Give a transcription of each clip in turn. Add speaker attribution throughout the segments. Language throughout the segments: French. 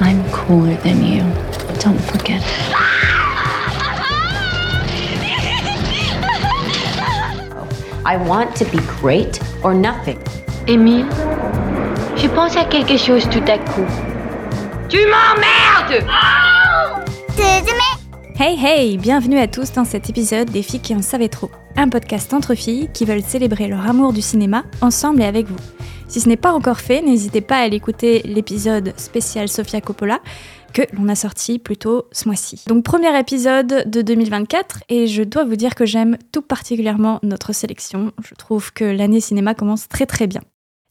Speaker 1: I'm cooler than you. Don't forget.
Speaker 2: I want to be great or nothing.
Speaker 3: Émile, je pense à quelque chose tout à coup. Tu m'emmerdes
Speaker 4: Hey hey, bienvenue à tous dans cet épisode des filles qui en savaient trop. Un podcast entre filles qui veulent célébrer leur amour du cinéma ensemble et avec vous. Si ce n'est pas encore fait, n'hésitez pas à aller écouter l'épisode spécial Sofia Coppola que l'on a sorti plus tôt ce mois-ci. Donc premier épisode de 2024 et je dois vous dire que j'aime tout particulièrement notre sélection. Je trouve que l'année cinéma commence très très bien.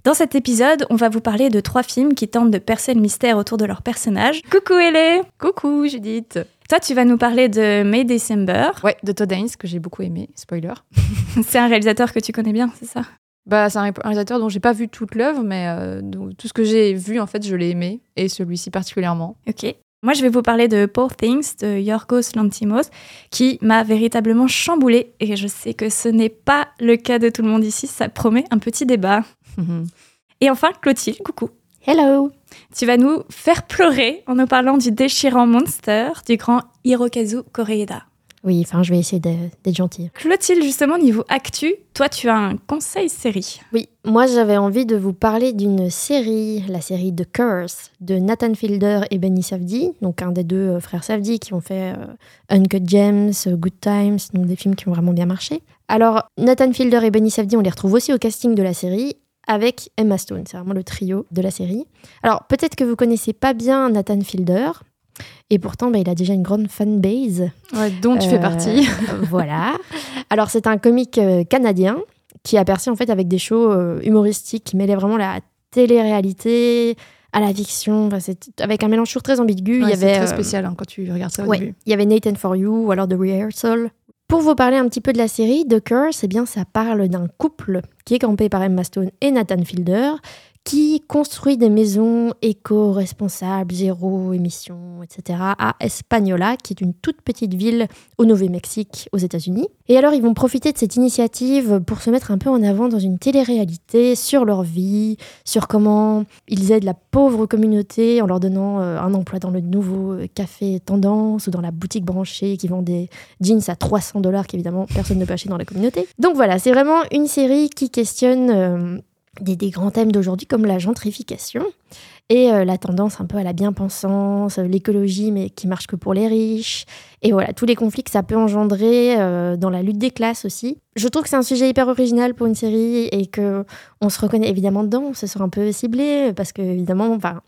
Speaker 4: Dans cet épisode, on va vous parler de trois films qui tentent de percer le mystère autour de leurs personnages. Coucou Ellie
Speaker 5: Coucou Judith
Speaker 4: Toi, tu vas nous parler de May December.
Speaker 5: Ouais, de Todd Haynes, que j'ai beaucoup aimé, spoiler.
Speaker 4: c'est un réalisateur que tu connais bien, c'est ça?
Speaker 5: Bah, c'est un réalisateur dont j'ai pas vu toute l'œuvre, mais euh, tout ce que j'ai vu, en fait, je l'ai aimé, et celui-ci particulièrement.
Speaker 4: Ok. Moi, je vais vous parler de Poor Things de Yorgos Lantimos, qui m'a véritablement chamboulé, et je sais que ce n'est pas le cas de tout le monde ici, ça promet un petit débat. et enfin, Clotilde, coucou.
Speaker 6: Hello
Speaker 4: Tu vas nous faire pleurer en nous parlant du déchirant Monster du grand Hirokazu Koreeda.
Speaker 6: Oui, enfin, je vais essayer d'être gentille.
Speaker 4: Clotilde, justement, niveau actu, toi, tu as un conseil série.
Speaker 6: Oui, moi, j'avais envie de vous parler d'une série, la série The Curse, de Nathan Fielder et Benny Safdie, donc un des deux euh, frères Safdie qui ont fait euh, Uncut Gems, euh, Good Times, donc des films qui ont vraiment bien marché. Alors, Nathan Fielder et Benny Safdie, on les retrouve aussi au casting de la série, avec Emma Stone. C'est vraiment le trio de la série. Alors, peut-être que vous connaissez pas bien Nathan Fielder, et pourtant, bah, il a déjà une grande fanbase.
Speaker 5: Ouais, dont tu fais partie.
Speaker 6: voilà. Alors, c'est un comique euh, canadien qui a percé en fait avec des shows euh, humoristiques qui mêlaient vraiment la télé-réalité à la fiction. Enfin, avec un mélange toujours très ambigu.
Speaker 5: il y
Speaker 6: avait
Speaker 5: très euh, spécial hein, quand tu regardes ça au
Speaker 6: ouais,
Speaker 5: début.
Speaker 6: Il y avait Nathan for You ou alors The Rehearsal. Pour vous parler un petit peu de la série, The Curse, eh bien, ça parle d'un couple qui est campé par Emma Stone et Nathan Fielder, qui construit des maisons éco-responsables, zéro émission, etc. à Espagnola, qui est une toute petite ville au Nouveau-Mexique, aux États-Unis. Et alors, ils vont profiter de cette initiative pour se mettre un peu en avant dans une télé-réalité sur leur vie, sur comment ils aident la pauvre communauté en leur donnant euh, un emploi dans le nouveau euh, café Tendance ou dans la boutique branchée qui vend des jeans à 300 dollars qu'évidemment personne ne peut acheter dans la communauté. Donc voilà, c'est vraiment une série qui questionne des, grands thèmes d'aujourd'hui comme la gentrification et euh, la tendance un peu à la bien-pensance, euh, l'écologie mais qui marche que pour les riches, et voilà, tous les conflits que ça peut engendrer euh, dans la lutte des classes aussi. Je trouve que c'est un sujet hyper original pour une série et que on se reconnaît évidemment dedans, on se sent un peu ciblé parce que évidemment, enfin...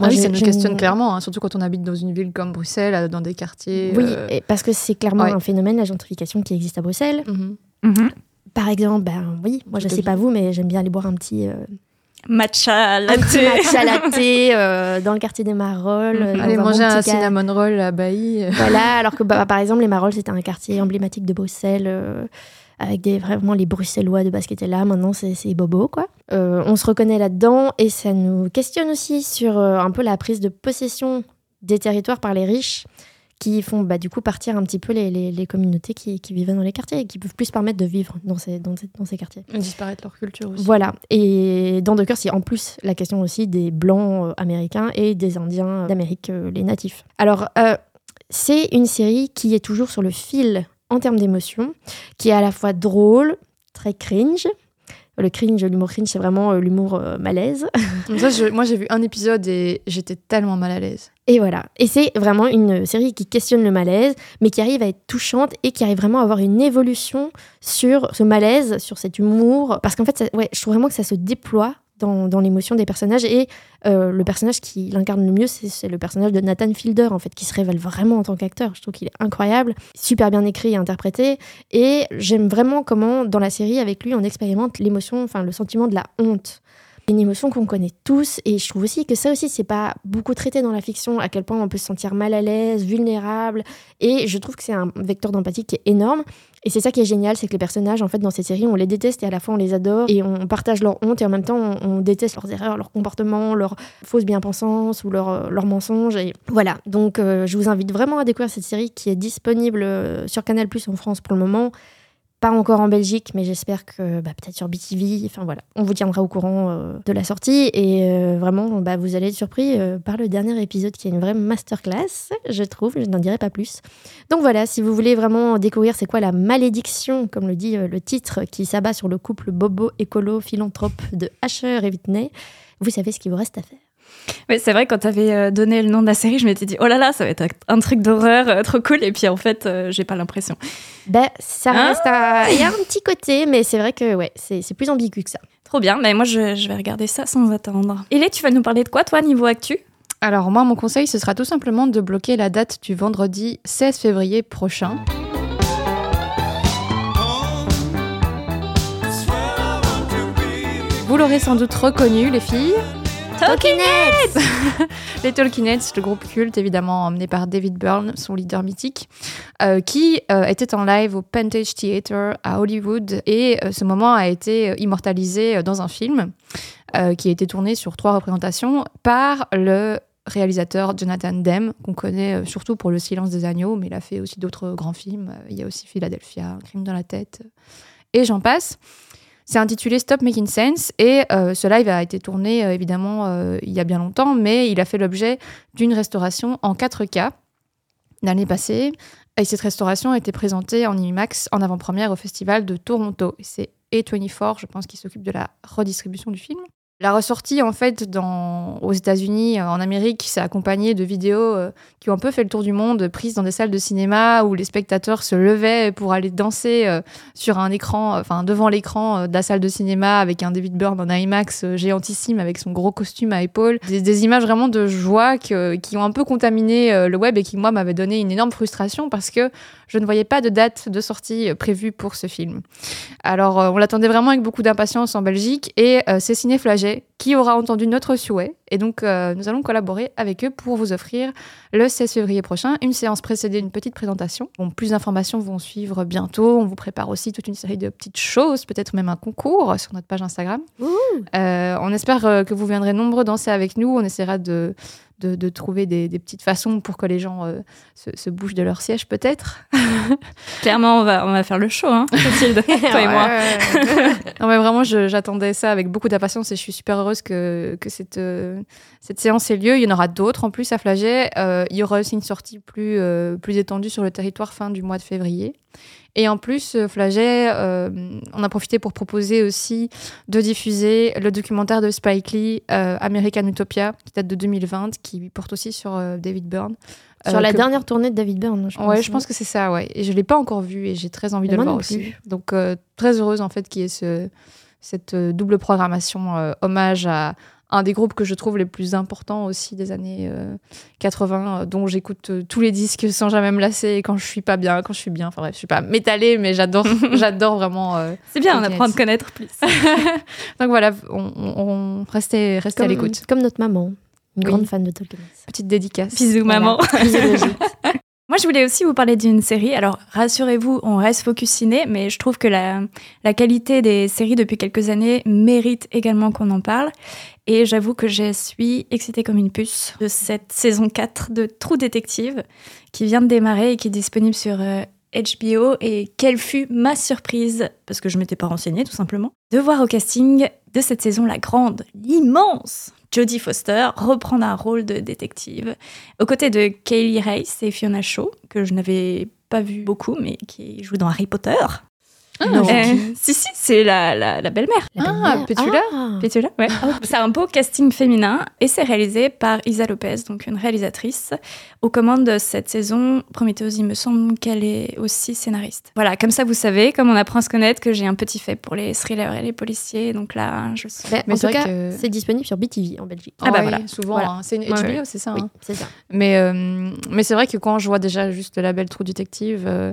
Speaker 5: Moi, ah oui, ça nous questionne clairement, hein, surtout quand on habite dans une ville comme Bruxelles, dans des quartiers.
Speaker 6: Oui, parce que c'est clairement un phénomène, la gentrification, qui existe à Bruxelles. Mhm. Mhm. Par exemple, ben oui, moi je ne sais pas vous, mais j'aime bien aller boire un petit. Euh,
Speaker 4: matcha latte.
Speaker 6: matcha latte euh, dans le quartier des Marolles.
Speaker 5: Mhm. Aller manger un, cinnamon roll à Bailly.
Speaker 6: Voilà, alors que bah, par exemple, les Marolles, c'était un quartier emblématique de Bruxelles. Euh, avec des, vraiment les Bruxellois de base qui étaient là, maintenant c'est bobo quoi. on se reconnaît là-dedans et ça nous questionne aussi sur un peu la prise de possession des territoires par les riches qui font bah, du coup partir un petit peu les, les, communautés qui, qui, vivent dans les quartiers et qui peuvent plus se permettre de vivre dans ces, dans ces, dans ces quartiers.
Speaker 5: Et disparaître leur culture aussi.
Speaker 6: Voilà. Et dans Docker, c'est en plus la question aussi des blancs euh, américains et des indiens d'Amérique, euh, les natifs. Alors, euh, c'est une série qui est toujours sur le fil en termes d'émotion, qui est à la fois drôle, très cringe, le cringe, l'humour cringe, c'est vraiment euh, l'humour euh, malaise.
Speaker 5: moi, j'ai vu un épisode et j'étais tellement mal à l'aise.
Speaker 6: Et voilà. Et c'est vraiment une série qui questionne le malaise, mais qui arrive à être touchante et qui arrive vraiment à avoir une évolution sur ce malaise, sur cet humour. Parce qu'en fait, ouais, je trouve vraiment que ça se déploie dans, l'émotion des personnages. Et euh, le personnage qui l'incarne le mieux, c'est le personnage de Nathan Fielder, en fait, qui se révèle vraiment en tant qu'acteur. Je trouve qu'il est incroyable, super bien écrit et interprété. Et j'aime vraiment comment, dans la série, avec lui, on expérimente l'émotion, enfin, le sentiment de la honte une émotion qu'on connaît tous et je trouve aussi que ça aussi c'est pas beaucoup traité dans la fiction à quel point on peut se sentir mal à l'aise, vulnérable et je trouve que c'est un vecteur d'empathie qui est énorme et c'est ça qui est génial, c'est que les personnages en fait dans ces séries on les déteste et à la fois on les adore et on partage leur honte et en même temps on, déteste leurs erreurs, leurs comportements, leurs fausses bien-pensances ou leurs, leurs mensonges et voilà. Donc euh, je vous invite vraiment à découvrir cette série qui est disponible euh, sur Canal Plus en France pour le moment pas encore en Belgique, mais j'espère que bah, peut-être sur BTV. Enfin voilà, on vous tiendra au courant euh, de la sortie. Et euh, vraiment, bah, vous allez être surpris euh, par le dernier épisode qui est une vraie masterclass, je trouve. Je n'en dirai pas plus. Donc voilà, si vous voulez vraiment découvrir c'est quoi la malédiction, comme le dit le titre, qui s'abat sur le couple bobo écolo philanthrope de Asher et Whitney, vous savez ce qu'il vous reste à faire.
Speaker 4: Oui, c'est vrai, quand tu avais donné le nom de la série, je m'étais dit, oh là là, ça va être un truc d'horreur trop cool. Et puis en fait, j'ai pas l'impression.
Speaker 6: Ben, ça reste à... Il y a un petit côté, mais c'est vrai que ouais, c'est plus ambigu que ça.
Speaker 4: Trop bien, mais moi je, je vais regarder ça sans attendre. Ellie, tu vas nous parler de quoi, toi, niveau actu?
Speaker 5: Alors, moi, mon conseil, ce sera tout simplement de bloquer la date du vendredi 16 février prochain. Vous l'aurez sans doute reconnu, les filles.
Speaker 6: Talkinettes
Speaker 5: Les Talkinettes, le groupe culte évidemment emmené par David Byrne, son leader mythique, euh, qui euh, était en live au Pantage Theatre à Hollywood et euh, ce moment a été immortalisé dans un film qui a été tourné sur trois représentations par le réalisateur Jonathan Demme, qu'on connaît surtout pour Le Silence des Agneaux, mais il a fait aussi d'autres grands films. Il y a aussi Philadelphia, Un crime dans la tête, et j'en passe. C'est intitulé Stop Making Sense et euh, ce live a été tourné euh, évidemment euh, il y a bien longtemps, mais il a fait l'objet d'une restauration en 4K l'année passée. Et cette restauration a été présentée en IMAX en avant-première au Festival de Toronto. C'est A24, je pense, qui s'occupe de la redistribution du film. La ressortie, en fait, dans, aux États-Unis, euh, en Amérique, s'est accompagnée de vidéos euh, qui ont un peu fait le tour du monde, prises dans des salles de cinéma où les spectateurs se levaient pour aller danser euh, sur un écran, enfin devant l'écran de la salle de cinéma avec un David Byrne en IMAX géantissime avec son gros costume à épaules. Des, images vraiment de joie qui ont un peu contaminé le web et qui, moi, m'avaient donné une énorme frustration parce que je ne voyais pas de date de sortie prévue pour ce film. Alors, on l'attendait vraiment avec beaucoup d'impatience en Belgique et c'est Ciné qui aura entendu notre souhait. Et donc, euh, nous allons collaborer avec eux pour vous offrir le 16 février prochain une séance précédée d'une petite présentation. Bon, plus d'informations vont suivre bientôt. On vous prépare aussi toute une série de petites choses, peut-être même un concours sur notre page Instagram. Euh, on espère euh, que vous viendrez nombreux danser avec nous. On essaiera de de, trouver des, petites façons pour que les gens euh, se, bougent de leur siège, peut-être.
Speaker 4: Clairement, on va, on va faire le show, hein, toi et moi.
Speaker 5: non, mais vraiment, j'attendais ça avec beaucoup d'impatience et je suis super heureuse que, que cette, euh, cette séance ait lieu. Il y en aura d'autres en plus à Flagey. Euh, il y aura aussi une sortie plus, plus étendue sur le territoire fin du mois de février. Et en plus, euh, Flagey, euh, on a profité pour proposer aussi de diffuser le documentaire de Spike Lee, euh, American Utopia, qui date de 2020, qui porte aussi sur David Byrne.
Speaker 6: Sur la dernière tournée de David Byrne,
Speaker 5: je pense. Ouais, je pense que c'est ça, ouais. Et je ne l'ai pas encore vu et j'ai très envie de le voir aussi. Donc, très heureuse en fait qu'il y ait ce, cette double programmation hommage à un des groupes que je trouve les plus importants aussi des années 80, euh, euh, dont j'écoute euh, tous les disques sans jamais me lasser quand je suis pas bien, quand je suis bien. Enfin bref, je suis pas métallée, mais j'adore, j'adore vraiment.
Speaker 4: c'est bien, on apprend à te connaître plus.
Speaker 5: Donc voilà, on, on, restez, restez à l'écoute.
Speaker 6: Comme notre maman, une grande fan de Tolkien.
Speaker 5: Petite dédicace.
Speaker 4: Bisous maman. Moi, je voulais aussi vous parler d'une série. Alors, rassurez-vous, on reste focus ciné, mais je trouve que la, qualité des séries depuis quelques années mérite également qu'on en parle. Et j'avoue que je suis excitée comme une puce de cette saison 4 de Trou Détective qui vient de démarrer et qui est disponible sur HBO. Euh, et quelle fut ma surprise, parce que je m'étais pas renseignée tout simplement, de voir au casting de cette saison la grande, l'immense Jodie Foster reprendre un rôle de détective aux côtés de Kaylee Race et Fiona Shaw, que je n'avais pas vu beaucoup, mais qui joue dans Harry Potter. Ah, euh, si, si, c'est la, la, la belle-mère.
Speaker 5: Ah, Petula
Speaker 4: ah. Petula, ouais. Ah, c'est un beau casting féminin et c'est réalisé par Isa Lopez, donc une réalisatrice. Aux commandes de cette saison, Prometheus, il me semble qu'elle est aussi scénariste. Voilà, comme ça vous savez, comme on apprend à se connaître, que j'ai un petit fait pour les thrillers et les policiers. Donc là, je
Speaker 6: suis. Bah, en tout cas, c'est disponible sur BTV en Belgique.
Speaker 5: Ah, bah voilà. Souvent, hein. c'est une HBO, c'est ça. Oui, hein.
Speaker 6: c'est ça.
Speaker 5: Mais, euh, mais c'est vrai que quand je vois déjà juste le label True Detective, euh,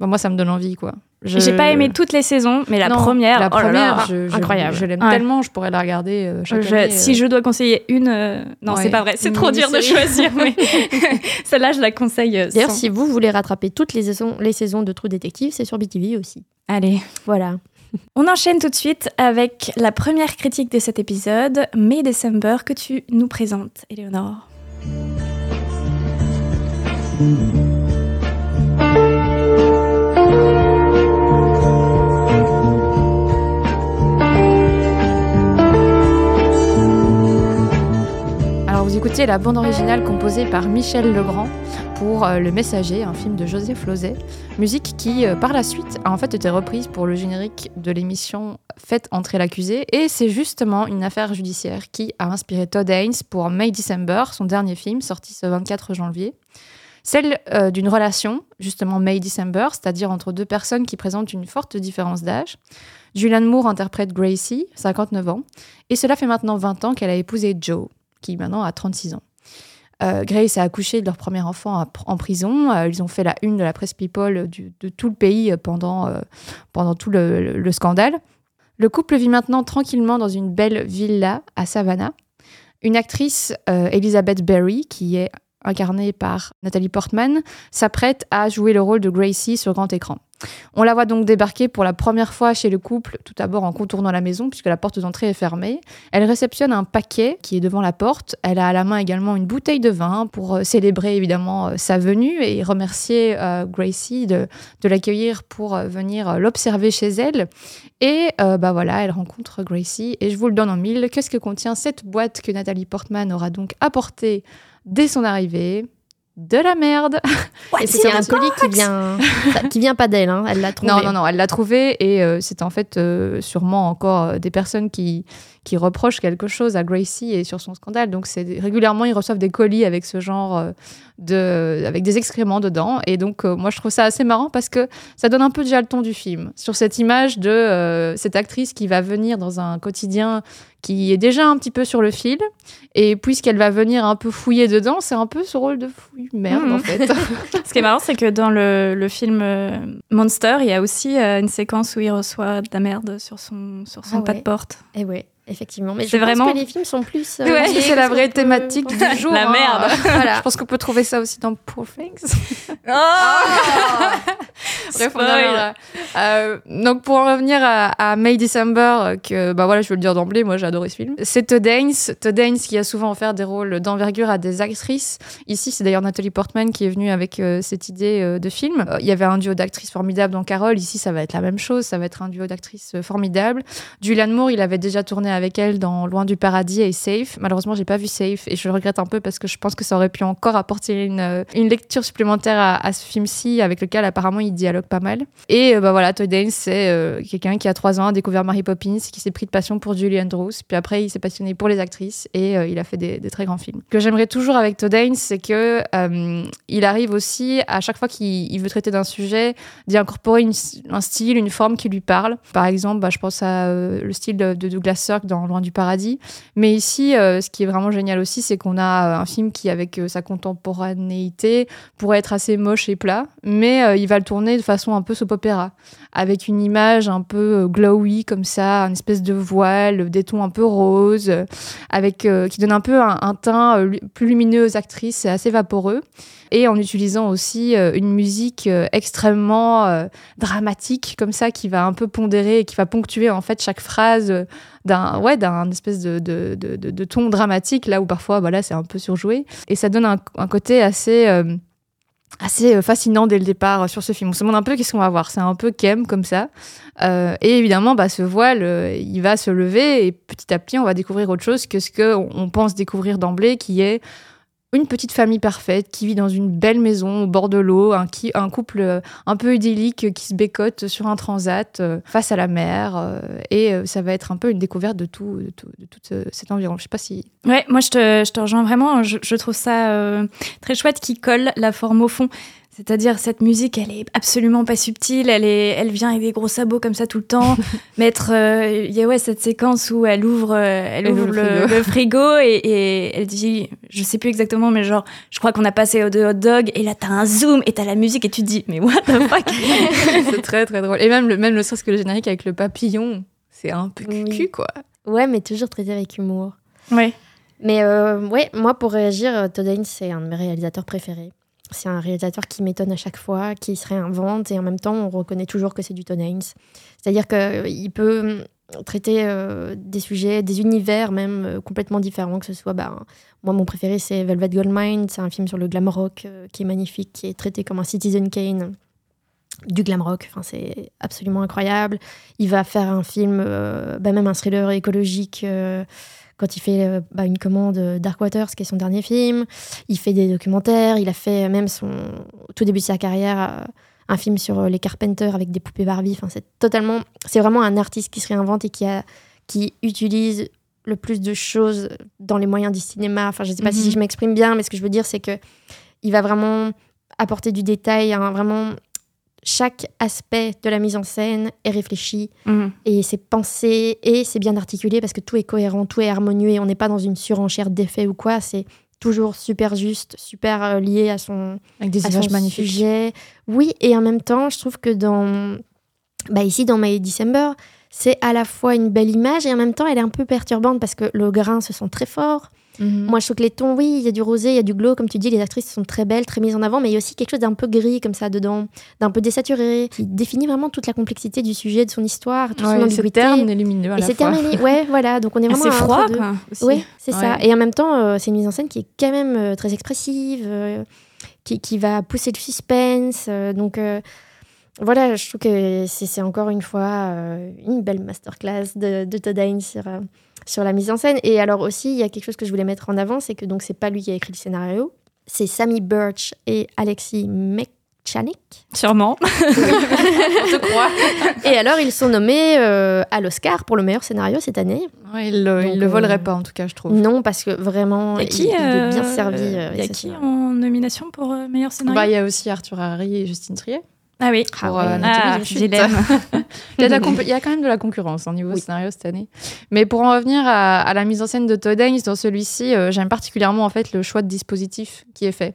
Speaker 5: bah, moi, ça me donne envie, quoi.
Speaker 4: Je... J'ai pas aimé toutes les saisons, mais la première,
Speaker 5: la
Speaker 4: oh
Speaker 5: première, je, incroyable. Je, l'aime tellement, je pourrais la regarder euh, chaque année,
Speaker 4: Si
Speaker 5: euh.
Speaker 4: je dois conseiller une, euh, non, c'est pas vrai, c'est trop dur de choisir. mais Celle-là, je la conseille.
Speaker 6: D'ailleurs, si vous voulez rattraper toutes les saisons, les saisons de True Detective, c'est sur BTV aussi.
Speaker 4: Allez,
Speaker 6: voilà.
Speaker 4: On enchaîne tout de suite avec la première critique de cet épisode, May December, que tu nous présentes, Eleonore.
Speaker 5: Vous écoutez la bande originale composée par Michel Legrand pour euh, Le Messager, un film de Joseph Lozay, musique qui euh, par la suite a en fait été reprise pour le générique de l'émission Faites entrer l'accusé et c'est justement une affaire judiciaire qui a inspiré Todd Haynes pour May December, son dernier film sorti ce 24 janvier. Celle euh, d'une relation, justement May December, c'est-à-dire entre deux personnes qui présentent une forte différence d'âge. Julianne Moore interprète Gracie, 59 ans, et cela fait maintenant 20 ans qu'elle a épousé Joe, qui maintenant a 36 ans. Euh, Grace a accouché de leur premier enfant en prison. Euh, ils ont fait la une de la presse People de tout le pays pendant, euh, pendant tout le, le- le scandale. Le couple vit maintenant tranquillement dans une belle villa à Savannah. Une actrice, Elizabeth Berry, qui est incarnée par Nathalie Portman, s'apprête à jouer le rôle de Gracie sur grand écran. On la voit donc débarquer pour la première fois chez le couple, tout d'abord en contournant la maison, puisque la porte d'entrée est fermée. Elle réceptionne un paquet qui est devant la porte. Elle a à la main également une bouteille de vin pour euh, célébrer évidemment euh, sa venue et remercier euh, Gracie de, l'accueillir pour venir l'observer chez elle. Et bah voilà, elle rencontre Gracie et je vous le donne en mille. Qu'est-ce que contient cette boîte que Nathalie Portman aura donc apportée dès son arrivée? De la merde.
Speaker 6: Et c'est un colis qui vient, qui vient pas d'elle, hein, elle l'a trouvé.
Speaker 5: Non, non, non, elle l'a trouvé et euh, c'est en fait euh, sûrement encore euh, des personnes qui, qui reprochent quelque chose à Gracie et sur son scandale. Donc c'est régulièrement, ils reçoivent des colis avec ce genre euh, de, avec des excréments dedans. Et donc euh, moi je trouve ça assez marrant parce que ça donne un peu déjà le ton du film sur cette image de euh, cette actrice qui va venir dans un quotidien qui est déjà un petit peu sur le fil et puisqu'elle va venir un peu fouiller dedans, c'est un peu ce rôle de fouille merde en fait.
Speaker 4: Ce qui est marrant, c'est que dans le, le film euh, Monster, il y a aussi euh, une séquence où il reçoit de la merde sur son, sur son
Speaker 6: Ah
Speaker 4: pas de porte.
Speaker 6: Et ouais, effectivement. Mais
Speaker 4: C'est
Speaker 6: je pense
Speaker 4: vraiment-
Speaker 6: que les films sont plus. euh,
Speaker 5: Ouais, c'est la vraie
Speaker 6: peut
Speaker 5: thématique du jour.
Speaker 4: La
Speaker 5: hein.
Speaker 4: merde.
Speaker 5: voilà. Je pense qu'on peut trouver ça aussi dans Poor Things. Bref, on
Speaker 4: Spoil.
Speaker 5: reviendra. Euh, donc pour en revenir à, à May December, euh, que bah voilà, je veux le dire d'emblée, moi j'ai adoré ce film. C'est Todd Haynes, Todd Haynes qui a souvent offert des rôles d'envergure à des actrices. Ici, c'est d'ailleurs Nathalie Portman qui est venue avec euh, cette idée euh, de film. Euh, Il y avait un duo d'actrices formidable dans Carole. Ici, ça va être la même chose. Ça va être un duo d'actrices euh, formidable. Julianne Moore, il avait déjà tourné avec elle dans Loin du paradis et Safe. Malheureusement, j'ai pas vu Safe et je le regrette un peu parce que je pense que ça aurait pu encore apporter une, euh, une lecture supplémentaire à, ce film-ci avec lequel apparemment il dialogue pas mal. Et euh, bah voilà, Todd Haynes, c'est euh, quelqu'un qui a trois ans a découvert Mary Poppins, qui s'est pris de passion pour Julie Andrews, puis après il s'est passionné pour les actrices et il a fait des, très grands films. Ce que j'aimerais toujours avec Todd Haynes, c'est que il arrive aussi à chaque fois qu'il il veut traiter d'un sujet, d'y incorporer un style, une forme qui lui parle. Par exemple, bah, je pense à le style de, de Douglas Sirk dans Loin du paradis. Mais ici, euh, ce qui est vraiment génial aussi, c'est qu'on a euh, un film qui, avec euh, sa contemporanéité, pourrait être assez moche et plat, mais il va le tourner de façon un peu soap opéra, avec une image un peu glowy comme ça, une espèce de voile, des tons un peu roses, avec qui donne un peu un, un teint lu- plus lumineux aux actrices, assez vaporeux, et en utilisant aussi une musique extrêmement dramatique comme ça, qui va un peu pondérer et qui va ponctuer en fait chaque phrase d'un ouais d'un espèce de, de, de, ton dramatique là où parfois voilà c'est un peu surjoué et ça donne un, un côté assez euh, assez euh, fascinant dès le départ euh, sur ce film. On se demande un peu qu'est-ce qu'on va voir. C'est un peu kem comme ça. Euh, et évidemment, bah, ce voile, euh, il va se lever et petit à petit, on va découvrir autre chose que ce qu'on on pense découvrir d'emblée, qui est une petite famille parfaite qui vit dans une belle maison au bord de l'eau, un, un couple euh, un peu idyllique qui se bécote sur un transat euh, face à la mer. euh, et ça va être un peu une découverte de tout, de tout, de tout ce- cet environ. Je sais pas si.
Speaker 4: Ouais, moi je te, je te rejoins vraiment. Je, je trouve ça très chouette qui colle la forme au fond. C'est-à-dire cette musique, elle est absolument pas subtile. Elle est, elle vient avec des gros sabots comme ça tout le temps. Mettre, euh, il y a ouais cette séquence où elle ouvre, euh, elle
Speaker 5: Elle
Speaker 4: ouvre
Speaker 5: ouvre
Speaker 4: le,
Speaker 5: le frigo.
Speaker 4: le frigo et, et elle dit, je sais plus exactement, mais genre, je crois qu'on a passé au de hot dog et là t'as un zoom et t'as la musique et tu te dis, mais what the fuck?
Speaker 5: C'est très très drôle. Et même le, même le serait-ce que le générique avec le papillon, c'est un peu
Speaker 6: Oui.
Speaker 5: cucu quoi.
Speaker 6: Ouais, mais toujours traité avec humour.
Speaker 4: Ouais.
Speaker 6: Mais euh, ouais, moi pour réagir, Todd Haynes, c'est un de mes réalisateurs préférés. C'est un réalisateur qui m'étonne à chaque fois, qui se réinvente et en même temps on reconnaît toujours que c'est du Todd Haynes. C'est-à-dire qu'il peut hum, traiter euh, des sujets, des univers même euh, complètement différents, que ce soit, bah, moi mon préféré c'est Velvet Goldmine, c'est un film sur le glam rock euh, qui est magnifique, qui est traité comme un Citizen Kane. du glam rock. Enfin, c'est absolument incroyable. Il va faire un film, euh, bah, même un thriller écologique. Quand il fait euh, bah, une commande euh, Dark Waters, qui est son dernier film, il fait des documentaires. Il a fait même son au tout début de sa carrière euh, un film sur les Carpenters avec des poupées Barbie. Enfin, c'est totalement, c'est vraiment un artiste qui se réinvente et qui a, qui utilise le plus de choses dans les moyens du cinéma. Enfin, je sais pas
Speaker 5: Mhm.
Speaker 6: si je m'exprime bien, mais ce que je veux dire, c'est que il va vraiment apporter du détail, hein, vraiment chaque aspect de la mise en scène est réfléchi et c'est pensé et c'est bien articulé parce que tout est cohérent, tout est harmonieux et on n'est pas dans une surenchère d'effets ou quoi. C'est toujours super juste, super euh, lié à son,
Speaker 5: Avec des
Speaker 6: à
Speaker 5: images
Speaker 6: son
Speaker 5: magnifiques.
Speaker 6: sujet. Oui, et en même temps, je trouve que dans bah ici dans My December, c'est à la fois une belle image et en même temps elle est un peu perturbante parce que le grain se sent très fort.
Speaker 5: Mhm.
Speaker 6: Moi, je trouve que les tons, oui, il y a du rosé, il y a du glow, comme tu dis, les actrices sont très belles, très mises en avant, mais il y a aussi quelque chose d'un peu gris comme ça dedans, d'un peu désaturé, qui définit vraiment toute la complexité du sujet, de son histoire, toute son
Speaker 5: c'est
Speaker 6: ambiguïté.
Speaker 5: terne et lumineux à
Speaker 6: Et
Speaker 5: la
Speaker 6: c'est terminé, ouais, voilà, donc on est vraiment
Speaker 4: C'est froid, quoi.
Speaker 6: Oui, c'est ça. Et en même temps, euh, c'est une mise en scène qui est quand même euh, très expressive, euh, qui, qui va pousser le suspense. donc voilà, je trouve que c'est c'est encore une fois euh, une belle masterclass de, de Todd Haynes sur, euh, sur la mise en scène. Et alors aussi, il y a quelque chose que je voulais mettre en avant, c'est que donc c'est pas lui qui a écrit le scénario, c'est Sammy Birch et Alexis Mechanic.
Speaker 4: Sûrement.
Speaker 5: On te croit.
Speaker 6: Et alors, ils sont nommés euh, à l'Oscar pour le meilleur scénario cette année.
Speaker 5: Ouais, il le, il le volerait pas, en tout cas, je trouve.
Speaker 6: Non, parce que vraiment,
Speaker 4: Et
Speaker 6: il,
Speaker 4: qui
Speaker 6: il est bien servi. euh,
Speaker 4: Il y a qui en nomination pour euh, meilleur scénario?
Speaker 5: Bah, il y a aussi Arthur Harry et Justine Triet.
Speaker 4: Ah oui.
Speaker 6: Ah
Speaker 5: pour, euh,
Speaker 4: Ah,
Speaker 5: chute.
Speaker 4: dilemme.
Speaker 5: Il y, a il y quand même de la concurrence au niveau
Speaker 6: Oui.
Speaker 5: scénario cette année. Mais pour en revenir à, à la mise en scène de Todd Haynes dans celui-ci, euh, j'aime particulièrement en fait le choix de dispositif qui est fait.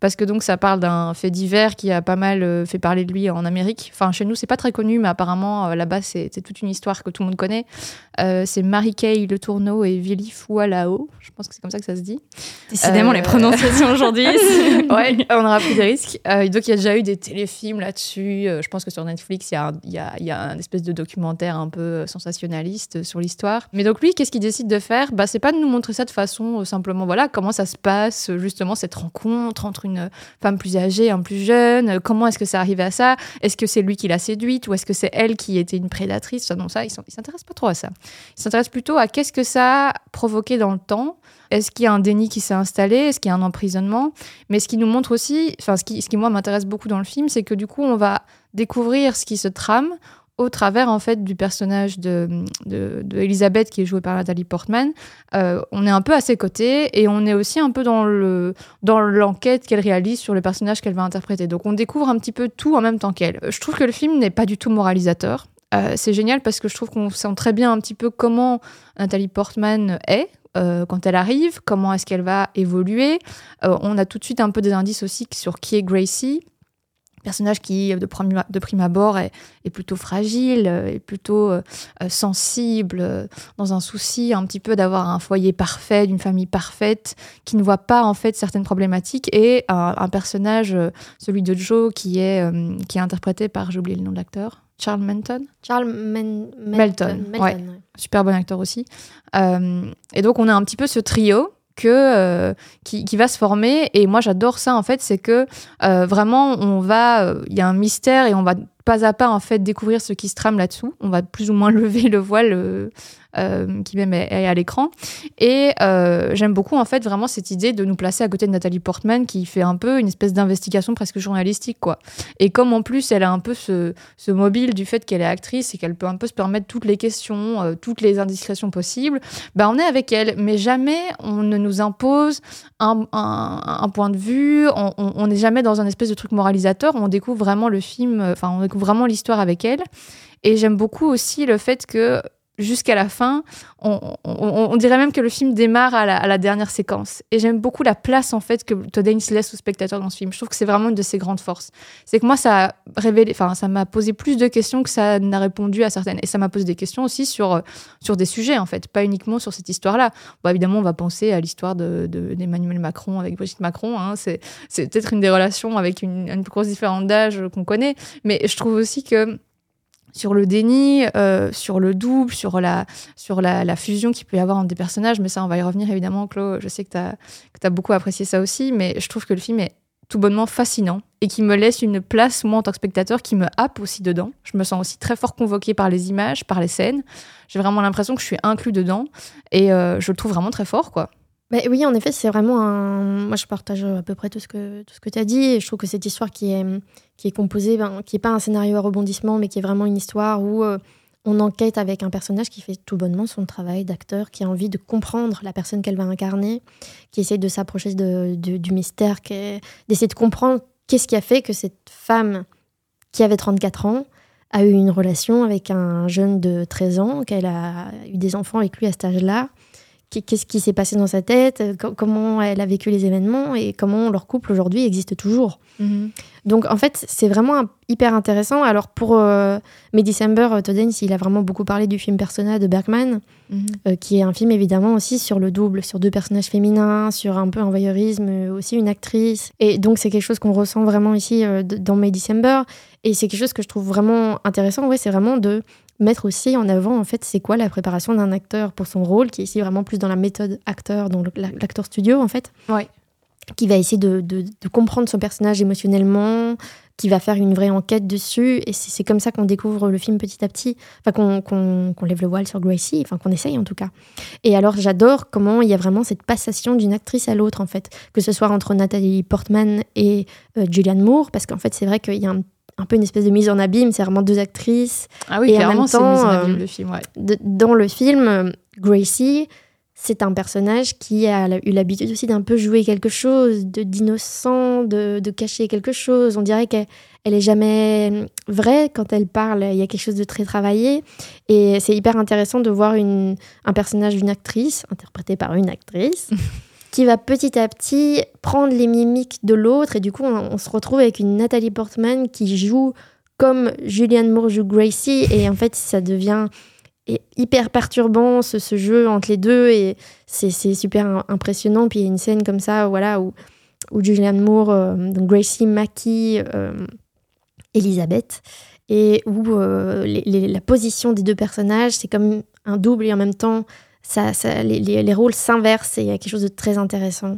Speaker 5: Parce que donc ça parle d'un fait divers qui a pas mal euh, fait parler de lui en Amérique. Enfin chez nous c'est pas très connu, mais apparemment euh, là-bas c'est toute une histoire que tout le monde connaît. Euh, c'est Mary Kay Le Tourneau et Vili Foualao. Je pense que c'est comme ça que ça se dit.
Speaker 4: Décidément,
Speaker 5: Euh,
Speaker 4: les prononciations aujourd'hui.
Speaker 5: ouais, on aura pris des risques. Euh, donc, il y a déjà eu des téléfilms là-dessus. Je pense que sur Netflix, il y a, un- il y, a, il y a un espèce de documentaire un peu sensationnaliste sur l'histoire. Mais donc, lui, qu'est-ce qu'il décide de faire? Bah, C'est pas de nous montrer ça de façon simplement, voilà, comment ça se passe, justement, cette rencontre entre une femme plus âgée, un plus jeune. euh, Comment est-ce que ça arrive à ça? Est-ce que c'est lui qui l'a séduite ou est-ce que c'est elle qui était une prédatrice? Non, ça, il s'en- il s'intéresse pas trop à ça. Il s'intéresse plutôt à qu'est-ce que ça a provoqué dans le temps? Est-ce qu'il y a un déni qui s'est installé? Est-ce qu'il y a un emprisonnement? Mais ce qui nous montre aussi, enfin ce qui, ce qui moi m'intéresse beaucoup dans le film, c'est que du coup on va découvrir ce qui se trame au travers en fait du personnage de, qui est jouée par Nathalie Portman. Euh, on est un peu à ses côtés et on est aussi un peu dans le dans l'enquête qu'elle réalise sur le personnage qu'elle va interpréter. Donc on découvre un petit peu tout en même temps qu'elle. Je trouve que le film n'est pas du tout moralisateur. Euh, c'est génial parce que je trouve qu'on sent très bien un petit peu comment Nathalie Portman est euh, quand elle arrive, comment est-ce qu'elle va évoluer. On a tout de suite un peu des indices aussi sur qui est Gracie, personnage qui, de prime, de prime abord, est, est plutôt fragile, euh, est plutôt euh, euh, sensible, euh, dans un souci un petit peu d'avoir un foyer parfait, d'une famille parfaite, qui ne voit pas en fait certaines problématiques, et un, un personnage, euh, celui de Joe, qui est, euh, qui est interprété par, j'ai oublié le nom de l'acteur, Charles Menton?
Speaker 6: Charles Men-
Speaker 5: Melton,
Speaker 6: Melton,
Speaker 5: ouais.
Speaker 6: ouais.
Speaker 5: super bon acteur aussi. Euh, et donc on a un petit peu ce trio euh, qui, qui va se former. Et moi j'adore ça en fait, c'est que euh, vraiment on va, euh, il y a un mystère et on va pas à pas en fait découvrir ce qui se trame là-dessous. On va plus ou moins lever le voile euh, qui même est, à l'écran. Et euh, j'aime beaucoup en fait vraiment cette idée de nous placer à côté de Nathalie Portman qui fait un peu une espèce d'investigation presque journalistique quoi. Et comme en plus elle a un peu ce, mobile du fait qu'elle est actrice et qu'elle peut un peu se permettre toutes les questions, euh, toutes les indiscrétions possibles, bah on est avec elle. Mais jamais on ne nous impose un, un- point de vue, on- n'est jamais dans un espèce de truc moralisateur, on découvre vraiment le film, enfin on découvre vraiment l'histoire avec elle. Et j'aime beaucoup aussi le fait que jusqu'à la fin, on, dirait même que le film démarre à la, dernière séquence. Et j'aime beaucoup la place en fait que Todd Haynes laisse au spectateur dans ce film. Je trouve que c'est vraiment une de ses grandes forces. C'est que moi, ça a révélé, enfin, ça m'a posé plus de questions que ça n'a répondu à certaines. Et ça m'a posé des questions aussi sur, euh, sur des sujets en fait, pas uniquement sur cette histoire-là. Bon, évidemment, on va penser à l'histoire de, de- d'Emmanuel Macron avec Brigitte Macron. hein. C'est, peut-être une des relations avec une, grosse différence d'âge qu'on connaît. Mais je trouve aussi que sur le déni, euh, sur le double, sur la, sur la, fusion qu'il peut y avoir entre des personnages. Mais ça, on va y revenir évidemment, Chloé. Je sais que tu as, beaucoup apprécié ça aussi, mais je trouve que le film est tout bonnement fascinant et qui me laisse une place, moi, en tant que spectateur, qui me happe aussi dedans. Je me sens aussi très fort convoquée par les images, par les scènes. J'ai vraiment l'impression que je suis inclus dedans et euh, je le trouve vraiment très fort, quoi.
Speaker 6: Bah oui, en effet, c'est vraiment un. Moi, je partage à peu près tout ce que, tu as dit. Je trouve que cette histoire qui est, qui est composée, ben, qui n'est pas un scénario à rebondissement, mais qui est vraiment une histoire où euh, on enquête avec un personnage qui fait tout bonnement son travail d'acteur, qui a envie de comprendre la personne qu'elle va incarner, qui essaie de s'approcher de, du mystère, d'essayer de comprendre qu'est-ce qui a fait que cette femme qui avait 34 ans a eu une relation avec un jeune de 13 ans, qu'elle a eu des enfants avec lui à cet âge-là. Qu'est- Qu'est-ce qui s'est passé dans sa tête, euh, co- comment elle a vécu les événements et comment leur couple aujourd'hui existe toujours. Donc en fait, c'est vraiment hyper intéressant. Alors pour euh, May December, euh, Todd Haynes, il a vraiment beaucoup parlé du film Persona de Bergman, euh, qui est un film évidemment aussi sur le double, sur deux personnages féminins, sur un peu un voyeurisme, aussi une actrice. Et donc c'est quelque chose qu'on ressent vraiment ici euh, dans May December. Et c'est quelque chose que je trouve vraiment intéressant. Ouais, c'est vraiment de mettre aussi en avant en fait c'est quoi la préparation d'un acteur pour son rôle, qui est ici vraiment plus dans la méthode acteur, dans l'acteur studio en fait
Speaker 5: Ouais.
Speaker 6: qui va essayer de, de- de comprendre son personnage émotionnellement, qui va faire une vraie enquête dessus. Et c'est comme ça qu'on découvre le film petit à petit, enfin qu'on lève le voile sur Gracie, enfin qu'on essaye en tout cas. Et alors j'adore comment il y a vraiment cette passation d'une actrice à l'autre en fait, que ce soit entre Nathalie Portman et euh, Julianne Moore, parce qu'en fait c'est vrai qu'il y a un, un peu une espèce de mise en abîme, c'est vraiment deux actrices.
Speaker 5: Ah oui,
Speaker 6: Et en
Speaker 5: clairement,
Speaker 6: même
Speaker 5: c'est
Speaker 6: temps,
Speaker 5: mis en
Speaker 6: euh,
Speaker 5: abîme, le film, ouais.
Speaker 6: De- dans le film, euh, Gracie, c'est un personnage qui a eu l'habitude aussi d'un peu jouer quelque chose, de d'innocent, de, de cacher quelque chose. On dirait qu'elle elle est jamais euh, vraie quand elle parle. Il y a quelque chose de très travaillé. Et c'est hyper intéressant de voir une, un personnage d'une actrice, interprété par une actrice, qui va petit à petit prendre les mimiques de l'autre. Et du coup, on, se retrouve avec une Nathalie Portman qui joue comme Julianne Moore joue Gracie. Et en fait, ça devient hyper perturbant ce, jeu entre les deux et c'est super im- impressionnant puis il y a une scène comme ça voilà où où Julianne Moore euh, donc Gracie Mackie euh, Elisabeth et où euh, la position des deux personnages c'est comme un double et en même temps ça, ça- les, les- les rôles s'inversent et il y a quelque chose de très intéressant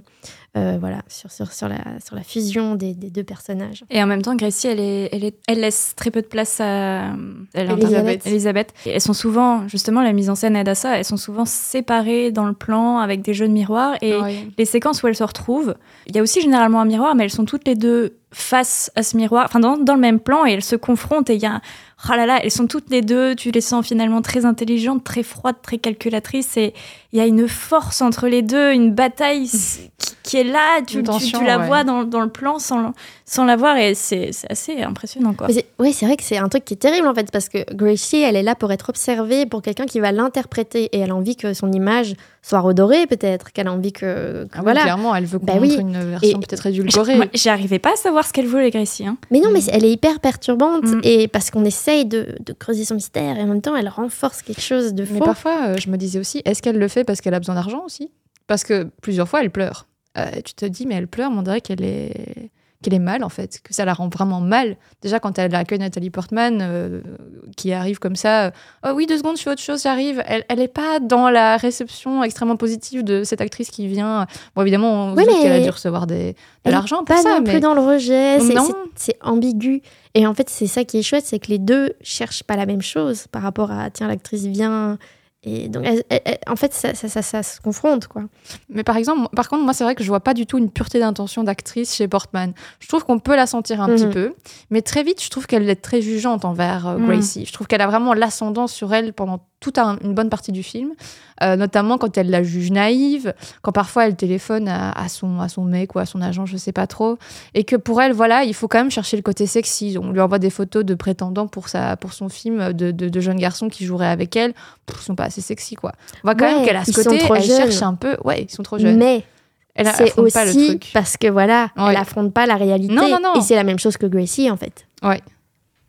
Speaker 6: euh, voilà sur, sur, sur, la, sur la fusion des, des deux personnages
Speaker 4: Et en même temps, Gracie, elle, est, elle, est, elle laisse très peu de place à
Speaker 6: Elisabeth.
Speaker 4: Elisabeth. Et elles sont souvent, justement, la mise en scène aide à ça, elles sont souvent séparées dans le plan avec des jeux de miroir. Et
Speaker 5: Ouais.
Speaker 4: les séquences où elles se retrouvent, il y a aussi généralement un miroir, mais elles sont toutes les deux face à ce miroir, enfin dans, dans le même plan, et elles se confrontent. Et il y a Oh là là, elles sont toutes les deux, tu les sens finalement très intelligentes, très froides, très calculatrices. Et il y a une force entre les deux, une bataille qui, qui est là, tu, tu- la
Speaker 5: ouais.
Speaker 4: vois dans, dans le plan sans, sans la voir, et c'est c'est assez impressionnant. quoi.
Speaker 6: Oui, c'est vrai que c'est un truc qui est terrible en fait, parce que Gracie, elle est là pour être observée, pour quelqu'un qui va l'interpréter, et elle a envie que son image soit redorée peut-être, qu'elle a envie que... que
Speaker 5: Ah oui,
Speaker 6: voilà.
Speaker 5: clairement, elle veut qu'on
Speaker 6: Bah
Speaker 5: montre
Speaker 6: oui.
Speaker 5: une version peut-être édulcorée.
Speaker 4: J'arrivais pas à savoir ce qu'elle voulait, Gracie. hein.
Speaker 6: Mais non, mais
Speaker 5: Mm.
Speaker 6: elle est hyper perturbante,
Speaker 4: Mm.
Speaker 6: et parce qu'on essaye de, de creuser son mystère, et en même temps, elle renforce quelque chose de
Speaker 5: Mais
Speaker 6: faux.
Speaker 5: parfois, euh, je me disais aussi, est-ce qu'elle le fait parce qu'elle a besoin d'argent aussi? Parce que plusieurs fois, elle pleure. Euh, tu te dis, mais elle pleure, mais on dirait qu'elle est qu'elle est mal en fait, que ça la rend vraiment mal. Déjà quand elle accueille Nathalie Portman, euh, qui arrive comme ça, euh, oh oui deux secondes, je fais autre chose, j'arrive. Elle, elle est pas dans la réception extrêmement positive de cette actrice qui vient. Bon évidemment, on
Speaker 6: Oui,
Speaker 5: qu'elle a dû recevoir des, de l'argent pour
Speaker 6: pas
Speaker 5: ça,
Speaker 6: non
Speaker 5: mais
Speaker 6: plus dans le rejet, c'est ambigu. Et en fait, c'est ça qui est chouette, c'est que les deux cherchent pas la même chose par rapport à, tiens, l'actrice vient... Et donc, elle- elle- elle- en fait, ça, ça, ça- ça se confronte, quoi.
Speaker 5: Mais par exemple, par contre, moi, c'est vrai que je vois pas du tout une pureté d'intention d'actrice chez Portman. Je trouve qu'on peut la sentir un
Speaker 6: Mhm.
Speaker 5: petit peu, mais très vite, je trouve qu'elle est très jugeante envers euh,
Speaker 4: Mhm.
Speaker 5: Gracie. Je trouve qu'elle a vraiment l'ascendant sur elle pendant toute un- une bonne partie du film, euh, notamment quand elle la juge naïve, quand parfois elle téléphone à, à son, à son mec ou à son agent, je sais pas trop, et que pour elle, voilà, il faut quand même chercher le côté sexy. On lui envoie des photos de prétendants pour, sa, pour son film de, de, de jeunes garçons qui joueraient avec elle. Pff, ils sont pas assez sexy, quoi. On voit quand
Speaker 6: Ouais,
Speaker 5: même qu'elle a ce
Speaker 6: ils sont
Speaker 5: côté,
Speaker 6: trop
Speaker 5: elle
Speaker 6: jeunes.
Speaker 5: cherche un peu. Ouais, ils sont trop jeunes.
Speaker 6: Mais c'est
Speaker 5: affronte pas le
Speaker 6: aussi
Speaker 5: truc.
Speaker 6: parce que, voilà,
Speaker 5: Ouais.
Speaker 6: elle affronte pas la réalité.
Speaker 5: Non, non, non.
Speaker 6: Et c'est la même chose que Gracie, en fait.
Speaker 5: Ouais.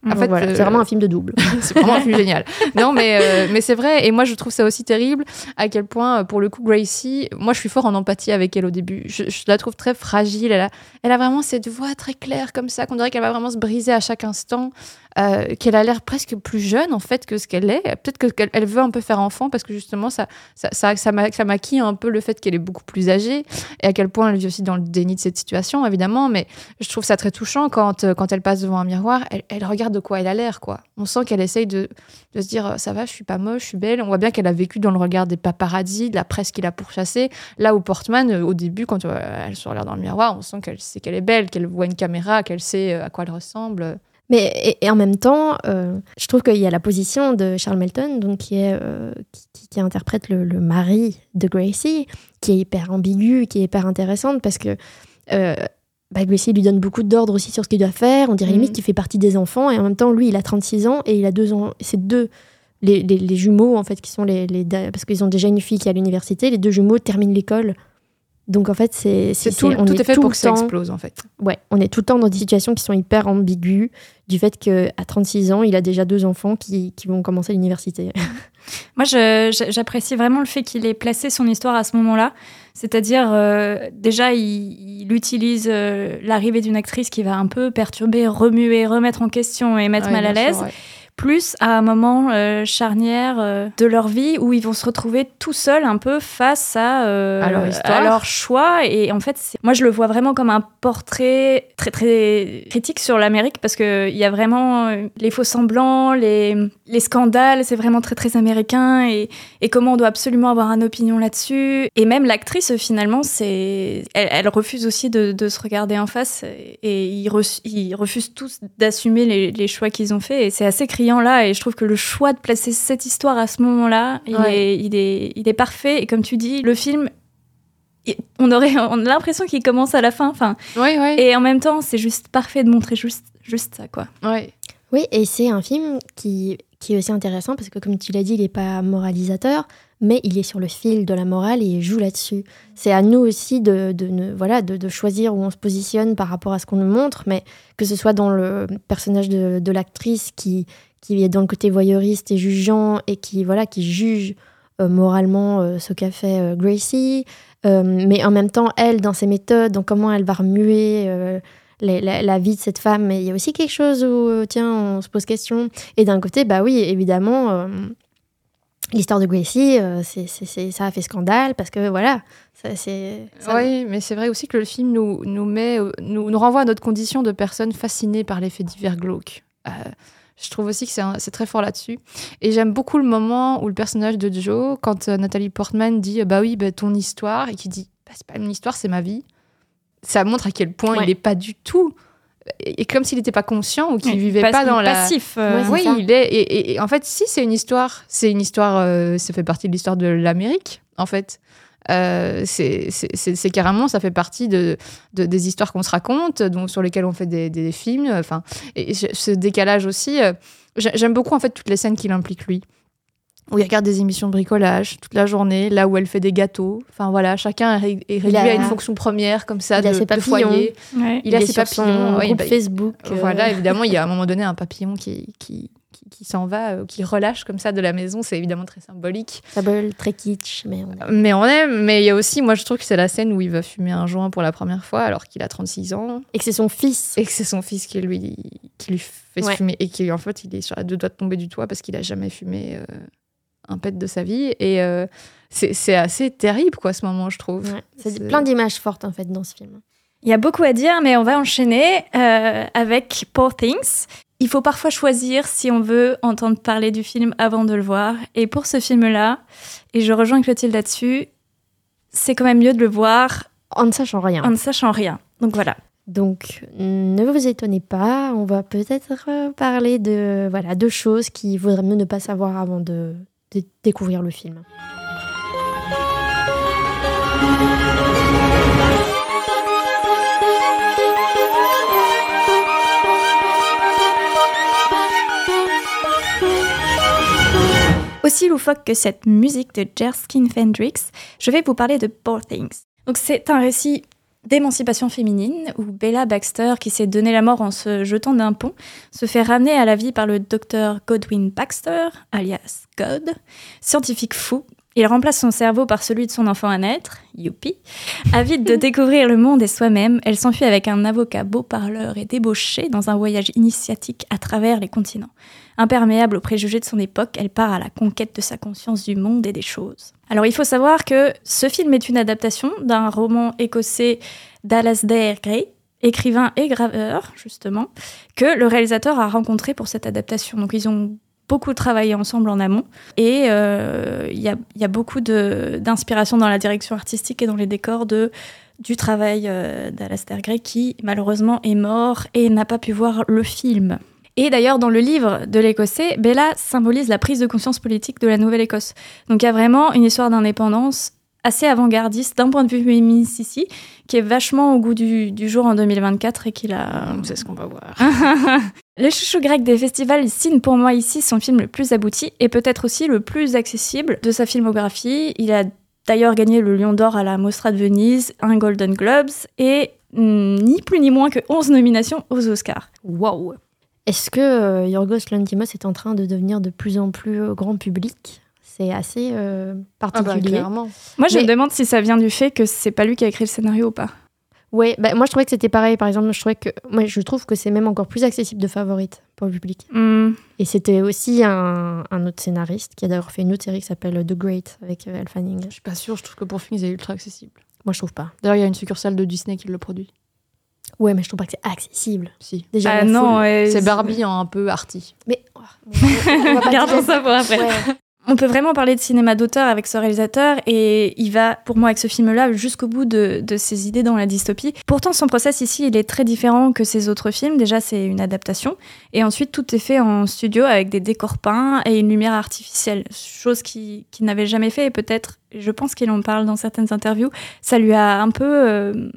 Speaker 5: En
Speaker 6: Donc
Speaker 5: fait,
Speaker 6: voilà,
Speaker 5: euh,
Speaker 6: c'est vraiment un film de double.
Speaker 5: c'est vraiment un film génial. Non, mais, euh, mais c'est vrai. Et moi, je trouve ça aussi terrible à quel point, euh, pour le coup, Gracie, moi, je suis fort en empathie avec elle au début. Je, je la trouve très fragile. Elle a, elle a vraiment cette voix très claire comme ça, qu'on dirait qu'elle va vraiment se briser à chaque instant. Euh, qu'elle a l'air presque plus jeune en fait que ce qu'elle est. Peut-être que- qu'elle elle veut un peu faire enfant parce que justement ça, ça, ça, ça, ma- ça maquille un peu le fait qu'elle est beaucoup plus âgée et à quel point elle vit aussi dans le déni de cette situation évidemment. Mais je trouve ça très touchant quand, euh, quand elle passe devant un miroir, elle, regarde de quoi elle a l'air quoi. On sent qu'elle essaye de, de se dire euh, ça va, je suis pas moche, je suis belle. On voit bien qu'elle a vécu dans le regard des paparazzis, de la presse qui l'a pourchassée. Là où Portman, au début, quand elle se regarde dans le miroir, on sent qu'elle sait qu'elle est belle, qu'elle voit une caméra, qu'elle sait à quoi elle ressemble.
Speaker 6: Mais et, et en même temps, euh, je trouve qu'il y a la position de Charles Melton, donc qui est euh, qui, qui- interprète le, le mari de Gracie, qui est hyper ambiguë, qui est hyper intéressante parce que euh, bah, Gracie lui donne beaucoup d'ordres aussi sur ce qu'il doit faire. On dirait
Speaker 5: Mhm.
Speaker 6: limite qu'il fait partie des enfants et en même temps, lui, il a 36 ans et il a deux ans. C'est deux les, les- les jumeaux en fait qui sont les, les parce qu'ils ont déjà une fille qui est à l'université. Les deux jumeaux terminent l'école. Donc en fait, c'est
Speaker 5: tout,
Speaker 6: on
Speaker 5: tout est fait
Speaker 6: tout
Speaker 5: pour
Speaker 6: le
Speaker 5: que ça
Speaker 6: temps-
Speaker 5: explose en fait.
Speaker 6: Ouais, on est tout le temps dans des situations qui sont hyper ambiguës, du fait qu'à 36 ans, il a déjà deux enfants qui, qui vont commencer l'université.
Speaker 4: Moi, j'apprécie vraiment le fait qu'il ait placé son histoire à ce moment-là. C'est-à-dire, euh, déjà, il, il utilise euh, l'arrivée d'une actrice qui va un peu perturber, remuer, remettre en question et mettre
Speaker 5: Ouais,
Speaker 4: mal à l'aise. Plus à un moment euh, charnière euh, de leur vie où ils vont se retrouver tout seuls un peu face à, euh,
Speaker 5: À leur histoire.
Speaker 4: leur choix. Et en fait, moi, je le vois vraiment comme un portrait très, très critique sur l'Amérique parce qu'il y a vraiment euh, les faux semblants, les, les scandales, c'est vraiment très, très américain et, et comment on doit absolument avoir une opinion là-dessus. Et même l'actrice, finalement, c'est elle, elle refuse aussi de, de se regarder en face et, et ils, re- ils refusent tous d'assumer les, les choix qu'ils ont faits. Et c'est assez criant là. Et je trouve que le choix de placer cette histoire à ce moment-là, il,
Speaker 5: Ouais.
Speaker 4: est, il, est, il est parfait. Et comme tu dis, le film, il- on, aurait, on a l'impression qu'il commence à la fin. Enfin,
Speaker 5: Ouais, ouais.
Speaker 4: et en même temps, c'est juste parfait de montrer juste, juste ça, quoi.
Speaker 5: ouais.
Speaker 6: Oui, et c'est un film qui, qui est aussi intéressant parce que, comme tu l'as dit, il n'est pas moralisateur, mais il est sur le fil de la morale et il joue là-dessus. C'est à nous aussi de, de, voilà, de, de choisir où on se positionne par rapport à ce qu'on nous montre, mais que ce soit dans le personnage de, de l'actrice qui, qui est dans le côté voyeuriste et jugeant et qui, voilà, qui juge euh, moralement euh, ce qu'a fait euh, Gracie, mais en même temps, elle, dans ses méthodes, dans comment elle va remuer la, la- vie de cette femme. Mais il y a aussi quelque chose où, tiens, on se pose question. Et d'un côté, bah oui, évidemment, l'histoire de Gracie, c'est, c'est- ça a fait scandale parce que voilà, ça, c'est.
Speaker 5: Oui, mais c'est vrai aussi que le film nous, nous, met, nous, nous renvoie à notre condition de personnes fascinées par les faits divers glauques. Je trouve aussi que c'est très fort là-dessus. Et j'aime beaucoup le moment où le personnage de Joe, quand euh, Nathalie Portman dit Bah oui, bah, ton histoire, et qui dit bah, C'est pas mon histoire, c'est ma vie. Ça montre à quel point
Speaker 6: Ouais.
Speaker 5: il n'est pas du tout. Et et comme s'il n'était pas conscient ou qu'il vivait
Speaker 4: pas-
Speaker 5: dans la.
Speaker 4: passif. euh,
Speaker 5: Oui, il est. Et, et- et en fait, si c'est une histoire, c'est une histoire. euh, ça fait partie de l'histoire de l'Amérique, en fait. Euh, c'est carrément, ça fait partie de, de- des histoires qu'on se raconte, donc sur lesquelles on fait des, des films. Enfin, et ce décalage aussi. euh, j'ai- J'aime beaucoup en fait toutes les scènes qui l'impliquent lui. Où il regarde des émissions de bricolage toute la journée, là où elle fait des gâteaux. Enfin voilà, chacun est, ré- est réduit
Speaker 6: a-
Speaker 5: à une fonction première comme ça
Speaker 6: il a
Speaker 5: de,
Speaker 6: ses
Speaker 5: de
Speaker 6: papillons.
Speaker 5: foyer.
Speaker 4: ouais.
Speaker 5: Il, a ses papillons.
Speaker 6: son
Speaker 5: bah,
Speaker 6: Facebook. euh,
Speaker 5: voilà, évidemment, il y a à un moment donné un papillon qui, qui, qui, qui s'en va, euh, qui relâche comme ça de la maison. C'est évidemment très symbolique.
Speaker 6: Brûle très kitsch, mais on a-
Speaker 5: Mais on aime. Mais il y a aussi, moi, je trouve que c'est la scène où il va fumer un joint pour la première fois alors qu'il a 36 ans
Speaker 6: Et que c'est son fils.
Speaker 5: et que c'est son fils qui lui, qui lui fait
Speaker 6: Ouais.
Speaker 5: fumer et qui, en fait, il est sur la deux doigts de tomber du toit parce qu'il a jamais fumé euh, un pet de sa vie. Et euh, c'est c'est assez terrible, quoi, ce moment, je trouve.
Speaker 6: Ouais. C'est
Speaker 5: C'est-
Speaker 6: plein d'images fortes, en fait, dans ce film.
Speaker 4: Il y a beaucoup à dire, mais on va enchaîner euh, avec Poor Things. Il faut parfois choisir si on veut entendre parler du film avant de le voir. Et pour ce film-là, et je rejoins Clotilde là-dessus, c'est quand même mieux de le voir
Speaker 6: En ne sachant rien.
Speaker 4: en ne sachant rien. Donc voilà.
Speaker 6: Donc, ne vous étonnez pas, on va peut-être euh, parler de, voilà, de choses qu'il vaudrait mieux ne pas savoir avant de, de découvrir le film.
Speaker 4: Aussi loufoque que cette musique de Jerskin Fendrix, je vais vous parler de Poor Things. Donc c'est un récit d'émancipation féminine où Bella Baxter, qui s'est donné la mort en se jetant d'un pont, se fait ramener à la vie par le docteur Godwin Baxter, alias God, scientifique fou, Il remplace son cerveau par celui de son enfant à naître, youpi. Avide de découvrir le monde et soi-même, elle s'enfuit avec un avocat beau parleur et débauché dans un voyage initiatique à travers les continents. Imperméable aux préjugés de son époque, elle part à la conquête de sa conscience du monde et des choses. Alors il faut savoir que ce film est une adaptation d'un roman écossais d'Alasdair Gray, écrivain et graveur, justement, que le réalisateur a rencontré pour cette adaptation. Donc ils ont beaucoup travaillé ensemble en amont. Et euh, il y, a, y, a, beaucoup d'inspiration dans la direction artistique et dans les décors de, du travail euh, d'Alastair Gray, qui malheureusement est mort et n'a pas pu voir le film. Et d'ailleurs, dans le livre de l'Écossais, Bella symbolise la prise de conscience politique de la Nouvelle-Écosse. Donc il y a vraiment une histoire d'indépendance assez avant-gardiste d'un point de vue féministe ici, qui est vachement au goût du, du jour en 2024 et qu'il a...
Speaker 5: C'est ce qu'on va voir.
Speaker 4: le chouchou grec des festivals signe pour moi ici son film le plus abouti et peut-être aussi le plus accessible de sa filmographie. Il a d'ailleurs gagné le Lion d'Or à la Mostra de Venise, un Golden Globes et mm, ni plus ni moins que 11 nominations aux Oscars.
Speaker 6: Waouh Est-ce que euh, Yorgos Lanthimos est en train de devenir de plus en plus euh, grand public? C'est assez euh, particulier.
Speaker 5: Ah bah,
Speaker 4: moi, je me demande si ça vient du fait que c'est pas lui qui a écrit le scénario ou pas.
Speaker 6: Ouais, bah, moi je trouvais que c'était pareil. Par exemple, je trouvais que moi je trouve que c'est même encore plus accessible de favorite pour le public.
Speaker 4: Mm.
Speaker 6: Et c'était aussi un, un, autre scénariste qui a d'ailleurs fait une autre série qui s'appelle The Great avec euh, Elle Fanning.
Speaker 5: Je suis pas sûre. Je trouve que pour Things est ultra accessible.
Speaker 6: Moi je trouve pas.
Speaker 5: D'ailleurs, il y a une succursale de Disney qui le produit.
Speaker 6: Ouais, mais je trouve pas que c'est accessible.
Speaker 5: Si.
Speaker 4: Déjà, ah non, ouais,
Speaker 5: c'est Barbie en un peu arty.
Speaker 6: Mais oh, on va pas
Speaker 4: Gardons ça pour après.
Speaker 6: Ouais.
Speaker 4: On peut vraiment parler de cinéma d'auteur avec ce réalisateur et il va, pour moi, avec ce film-là, jusqu'au bout de, ses idées dans la dystopie. Pourtant, son process ici, il est très différent que ses autres films. Déjà, c'est une adaptation. Et ensuite, tout est fait en studio avec des décors peints et une lumière artificielle. Chose qu'il qui n'avait jamais fait et peut-être, je pense qu'il en parle dans certaines interviews, ça lui a un peu euh,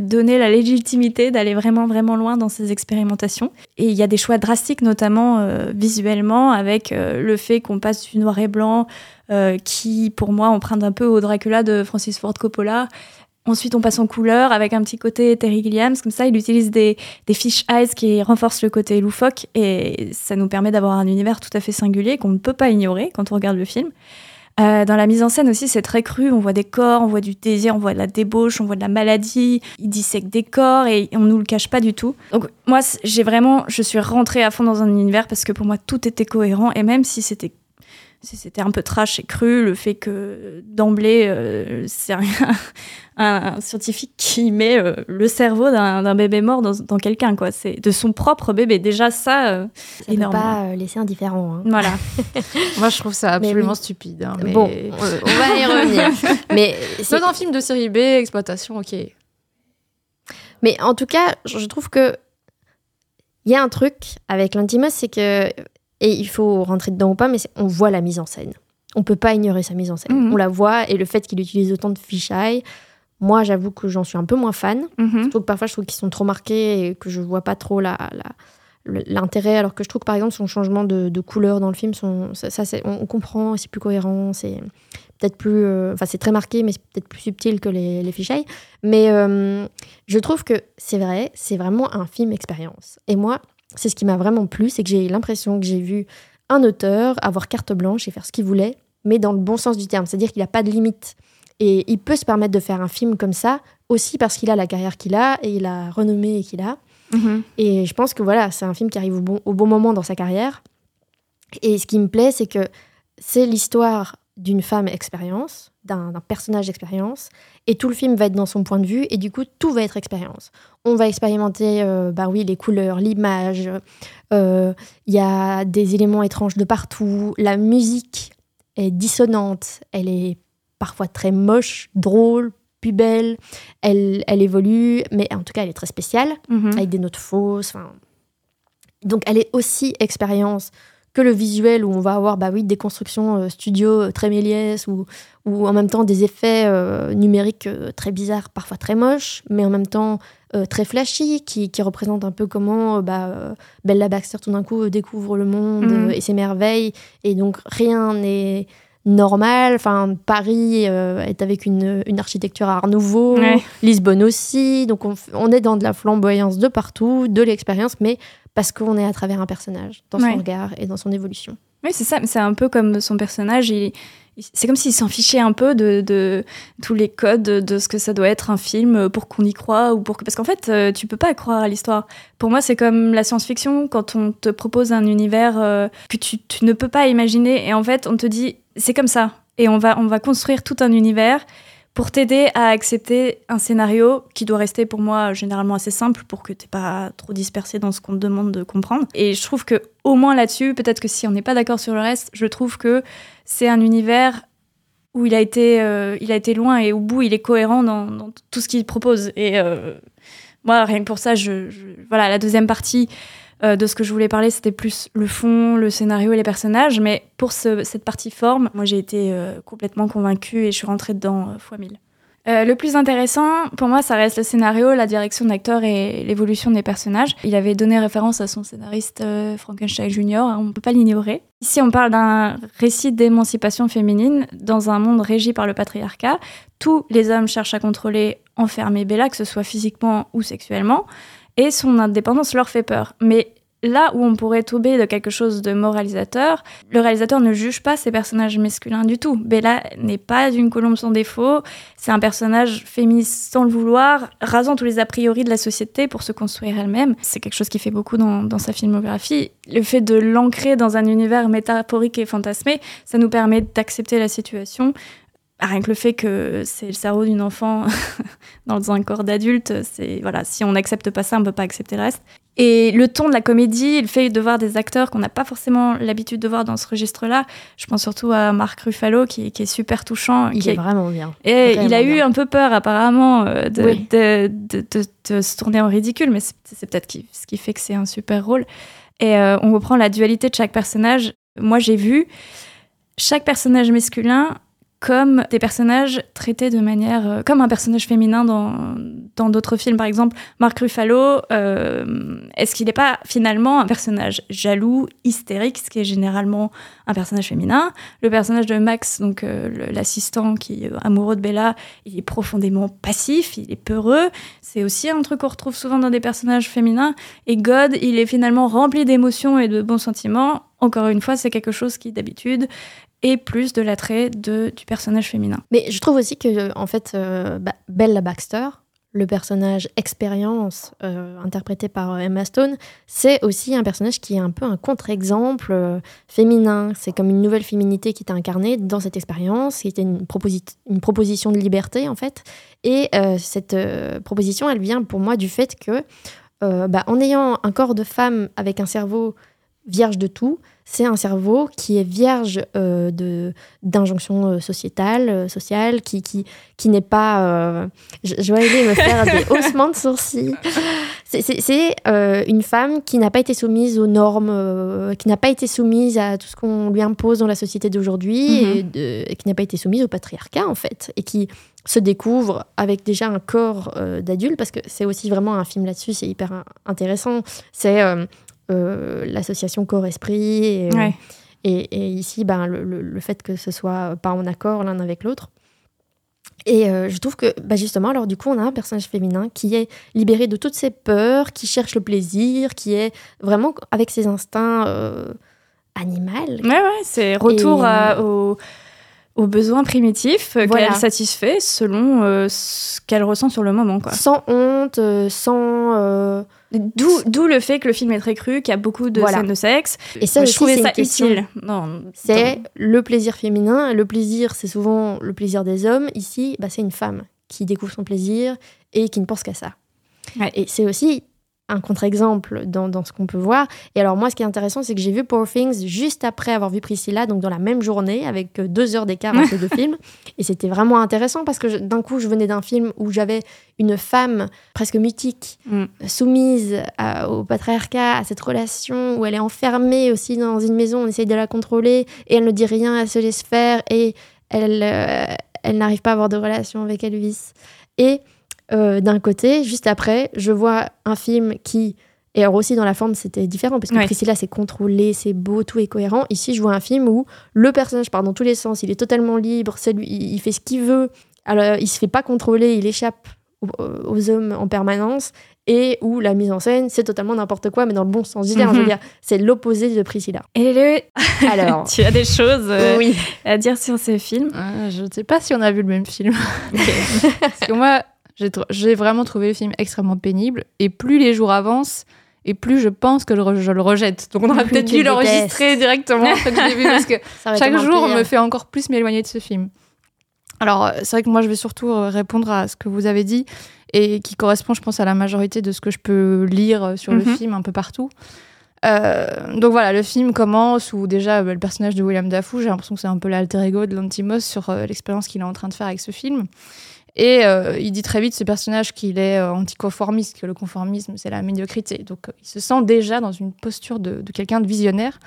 Speaker 4: donné la légitimité d'aller vraiment, vraiment loin dans ses expérimentations. Et il y a des choix drastiques, notamment euh, visuellement, avec euh, le fait qu'on passe du noir et blanc, qui, pour moi, emprunte un peu au Dracula de Francis Ford Coppola. Ensuite, on passe en couleur avec un petit côté Terry Gilliams. Comme ça, il utilise des, des fish eyes qui renforcent le côté loufoque et ça nous permet d'avoir un univers tout à fait singulier qu'on ne peut pas ignorer quand on regarde le film. Euh, dans la mise en scène aussi, c'est très cru. On voit des corps, on voit du désir, on voit de la débauche, on voit de la maladie. Il dissèque des corps et on nous le cache pas du tout. Donc moi, j'ai vraiment, je suis rentrée à fond dans un univers parce que pour moi, tout était cohérent et même si c'était c'était un peu trash et cru, le fait que d'emblée, euh, c'est un, un, scientifique qui met euh, le cerveau d'un bébé mort dans, dans quelqu'un, quoi. C'est de son propre bébé. Déjà, ça, euh,
Speaker 6: ça
Speaker 4: énorme.
Speaker 6: peut pas euh, laisser indifférent. Hein.
Speaker 4: Voilà.
Speaker 5: Moi, je trouve ça absolument stupide. Hein, mais...
Speaker 6: Bon, on va y revenir. mais
Speaker 5: c'est un film de série B, exploitation, ok.
Speaker 6: Mais en tout cas, je trouve que il y a un truc avec l'Intimos, c'est que et il faut rentrer dedans ou pas, mais on voit la mise en scène. On peut pas ignorer sa mise en scène.
Speaker 4: Mhm.
Speaker 6: On la voit et le fait qu'il utilise autant de fisheye, moi j'avoue que j'en suis un peu moins fan.
Speaker 4: Mhm.
Speaker 6: Je trouve que parfois je trouve qu'ils sont trop marqués et que je vois pas trop la, la- l'intérêt. Alors que je trouve que par exemple son changement de, de couleur dans le film, son, ça, on, on comprend, c'est plus cohérent, c'est peut-être plus, euh, enfin c'est très marqué, mais c'est peut-être plus subtil que les, les fisheye. Mais euh, je trouve que c'est vrai, c'est vraiment un film expérience. Et moi, c'est ce qui m'a vraiment plu, c'est que j'ai l'impression que j'ai vu un auteur avoir carte blanche et faire ce qu'il voulait, mais dans le bon sens du terme. C'est-à-dire qu'il n'a pas de limite. Et il peut se permettre de faire un film comme ça, aussi parce qu'il a la carrière qu'il a et la renommée qu'il a.
Speaker 4: Mhm.
Speaker 6: Et je pense que voilà, c'est un film qui arrive au bon, au bon moment dans sa carrière. Et ce qui me plaît, c'est que c'est l'histoire d'une femme expérience, d'un personnage expérience, et tout le film va être dans son point de vue, et du coup, tout va être expérience. On va expérimenter, euh, bah oui, les couleurs, l'image, euh, il y a des éléments étranges de partout, la musique est dissonante, elle est parfois très moche, drôle, puis belle, elle, elle évolue, mais en tout cas, elle est très spéciale
Speaker 4: Mhm.
Speaker 6: avec des notes fausses. Donc elle est aussi expérience que le visuel où on va avoir bah oui, des constructions euh, studio euh, très méliès ou, ou en même temps des effets euh, numériques très bizarres, parfois très moches, mais en même temps très flashy, qui, qui représentent un peu comment bah, Bella Baxter tout d'un coup découvre le monde euh, et s'émerveille. Et donc rien n'est normal. Enfin, Paris euh, est avec une, une architecture art nouveau.
Speaker 4: Ouais.
Speaker 6: Lisbonne aussi. Donc on, on est dans de la flamboyance de partout, de l'expérience, mais parce qu'on est à travers un personnage, dans son regard et dans son évolution.
Speaker 4: Oui, c'est ça. mais C'est un peu comme son personnage. Il, c'est comme s'il s'en fichait un peu de, de tous les codes de ce que ça doit être un film pour qu'on y croit ou pour que... parce qu'en fait, euh, tu peux pas croire à l'histoire. Pour moi, c'est comme la science-fiction quand on te propose un univers euh, que tu, tu ne peux pas imaginer et en fait, on te dit c'est comme ça et on va on va construire tout un univers pour t'aider à accepter un scénario qui doit rester pour moi généralement assez simple pour que t'es pas trop dispersé dans ce qu'on te demande de comprendre. Et je trouve que au moins là-dessus, peut-être que si on n'est pas d'accord sur le reste, je trouve que c'est un univers où il a été, euh, il a été loin et au bout il est cohérent dans, tout ce qu'il propose. Et euh, moi, rien que pour ça, je- voilà, la deuxième partie euh, de ce que je voulais parler, c'était plus le fond, le scénario et les personnages. Mais pour ce- cette partie forme, moi j'ai été euh, complètement convaincue et je suis rentrée dedans euh, fois mille. Le plus intéressant, pour moi, ça reste le scénario, la direction d'acteur et l'évolution des personnages. Il avait donné référence à son scénariste Frankenstein Jr., hein, on ne peut pas l'ignorer. Ici, on parle d'un récit d'émancipation féminine dans un monde régi par le patriarcat. Tous les hommes cherchent à contrôler, enfermer Bella, que ce soit physiquement ou sexuellement, et son indépendance leur fait peur. Mais là où on pourrait tomber de quelque chose de moralisateur, le réalisateur ne juge pas ces personnages masculins du tout. Bella n'est pas une colombe sans défaut, c'est un personnage féministe sans le vouloir, rasant tous les a priori de la société pour se construire elle-même. C'est quelque chose qui fait beaucoup dans, dans sa filmographie. Le fait de l'ancrer dans un univers métaphorique et fantasmé, ça nous permet d'accepter la situation. Rien que le fait que c'est le cerveau d'une enfant dans un corps d'adulte, c'est voilà, si on n'accepte pas ça, on peut pas accepter le reste. Et le ton de la comédie, le fait de voir des acteurs qu'on n'a pas forcément l'habitude de voir dans ce registre-là, je pense surtout à Marc Ruffalo qui, qui est super touchant,
Speaker 6: Il
Speaker 4: qui
Speaker 6: est vraiment bien.
Speaker 4: et
Speaker 6: Vraiment
Speaker 4: il a eu un peu peur apparemment euh, de,
Speaker 6: Oui.
Speaker 4: de, de- de- de se tourner en ridicule, mais c'est peut-être ce qui fait que c'est un super rôle. Et euh, on reprend la dualité de chaque personnage. Moi, j'ai vu chaque personnage masculin comme des personnages traités de manière euh, comme un personnage féminin dans dans d'autres films. Par exemple Marc Ruffalo euh, est-ce qu'il n'est pas finalement un personnage jaloux hystérique ce qui est généralement un personnage féminin? Le personnage de Max donc euh, l'assistant qui est amoureux de Bella il est profondément passif il est peureux. C'est aussi un truc qu'on retrouve souvent dans des personnages féminins. Et God il est finalement rempli d'émotions et de bons sentiments. Encore une fois c'est quelque chose qui d'habitude et plus de l'attrait de, du personnage féminin.
Speaker 6: Mais je trouve aussi que, en fait, euh, bah, Bella Baxter, le personnage expérience euh, interprété par euh, Emma Stone, c'est aussi un personnage qui est un peu un contre-exemple féminin. C'est comme une nouvelle féminité qui était incarnée dans cette expérience, qui était une, une proposition de liberté, en fait. Et cette proposition, elle vient pour moi du fait que, bah, en ayant un corps de femme avec un cerveau vierge de tout, c'est un cerveau qui est vierge euh, de d'injonctions euh, sociétales, euh, sociales, qui, qui, qui n'est pas... euh, je, vais aller me faire des haussements de sourcils. C'est- une femme qui n'a pas été soumise aux normes, qui n'a pas été soumise à tout ce qu'on lui impose dans la société d'aujourd'hui,
Speaker 4: Mhm.
Speaker 6: et, de- et qui n'a pas été soumise au patriarcat, en fait, et qui se découvre avec déjà un corps d'adulte, parce que c'est aussi vraiment un film là-dessus, c'est hyper in- intéressant. C'est l'association corps-esprit, et, euh,
Speaker 4: Ouais.
Speaker 6: et, et ici, ben, le, le- le fait que ce soit pas en accord l'un avec l'autre. Et euh, je trouve que, bah, justement, alors du coup, on a un personnage féminin qui est libéré de toutes ses peurs, qui cherche le plaisir, qui est vraiment avec ses instincts euh, animaux.
Speaker 4: Ouais, ouais, c'est retour
Speaker 6: Et-
Speaker 4: à- aux, aux besoins primitifs euh,
Speaker 6: Voilà.
Speaker 4: qu'elle satisfait selon euh, ce qu'elle ressent sur le moment. Quoi.
Speaker 6: Sans honte, euh, sans.
Speaker 4: D'où, le fait que le film est très cru, qu'il y a beaucoup de
Speaker 6: Voilà.
Speaker 4: scènes de sexe.
Speaker 6: Et ça
Speaker 4: je trouvais ça utile. Non,
Speaker 6: C'est le plaisir féminin. Le plaisir, c'est souvent le plaisir des hommes. Ici, bah, c'est une femme qui découvre son plaisir et qui ne pense qu'à ça.
Speaker 4: Ouais.
Speaker 6: Et c'est aussi un contre-exemple dans, dans ce qu'on peut voir. Et alors moi, ce qui est intéressant, c'est que j'ai vu Poor Things juste après avoir vu Priscilla, donc dans la même journée, avec euh, deux heures d'écart entre les deux films. Et c'était vraiment intéressant parce que d'un coup, je venais d'un film où j'avais une femme presque mythique,
Speaker 4: Mm.
Speaker 6: soumise à- au patriarcat, à cette relation où elle est enfermée aussi dans une maison, on essaye de la contrôler et elle ne dit rien, elle se laisse faire et elle, euh, elle n'arrive pas à avoir de relation avec Elvis. Et euh, d'un côté, juste après, je vois un film qui. Et alors aussi dans la forme, c'était différent parce que
Speaker 4: Ouais.
Speaker 6: Priscilla, c'est contrôlé, c'est beau, tout est cohérent. Ici, je vois un film où le personnage part dans tous les sens, il est totalement libre, c'est lui, il fait ce qu'il veut. Alors, il se fait pas contrôler, il échappe aux, aux hommes en permanence et où la mise en scène, c'est totalement n'importe quoi, mais dans le bon sens du terme. Je veux
Speaker 4: Mhm.
Speaker 6: dire, c'est l'opposé de Priscilla.
Speaker 4: Et le...
Speaker 6: Alors,
Speaker 4: tu as des choses euh,
Speaker 6: oui.
Speaker 4: à dire sur ce film?
Speaker 5: Euh, je ne sais pas si on a vu le même film. Parce que moi, j'ai vraiment trouvé le film extrêmement pénible. Et plus les jours avancent, et plus je pense que je, le rejette. Donc on aurait peut-être dû
Speaker 6: le
Speaker 5: l'enregistrer directement après que je l'ai vu, parce que chaque jour
Speaker 6: pire.
Speaker 5: me fait encore plus m'éloigner de ce film. Alors, euh, c'est vrai que moi, je vais surtout euh, répondre à ce que vous avez dit et qui correspond, je pense, à la majorité de ce que je peux lire euh, sur le
Speaker 4: Mhm.
Speaker 5: film un peu partout. Euh, donc voilà, le film commence où déjà euh, le personnage de William Dafoe, j'ai l'impression que c'est un peu l'alter ego de Lantimos sur l'expérience qu'il est en train de faire avec ce film. Et euh, il dit très vite, ce personnage, qu'il est euh, anticonformiste, que le conformisme, c'est la médiocrité. Donc euh, il se sent déjà dans une posture de, quelqu'un de visionnaire.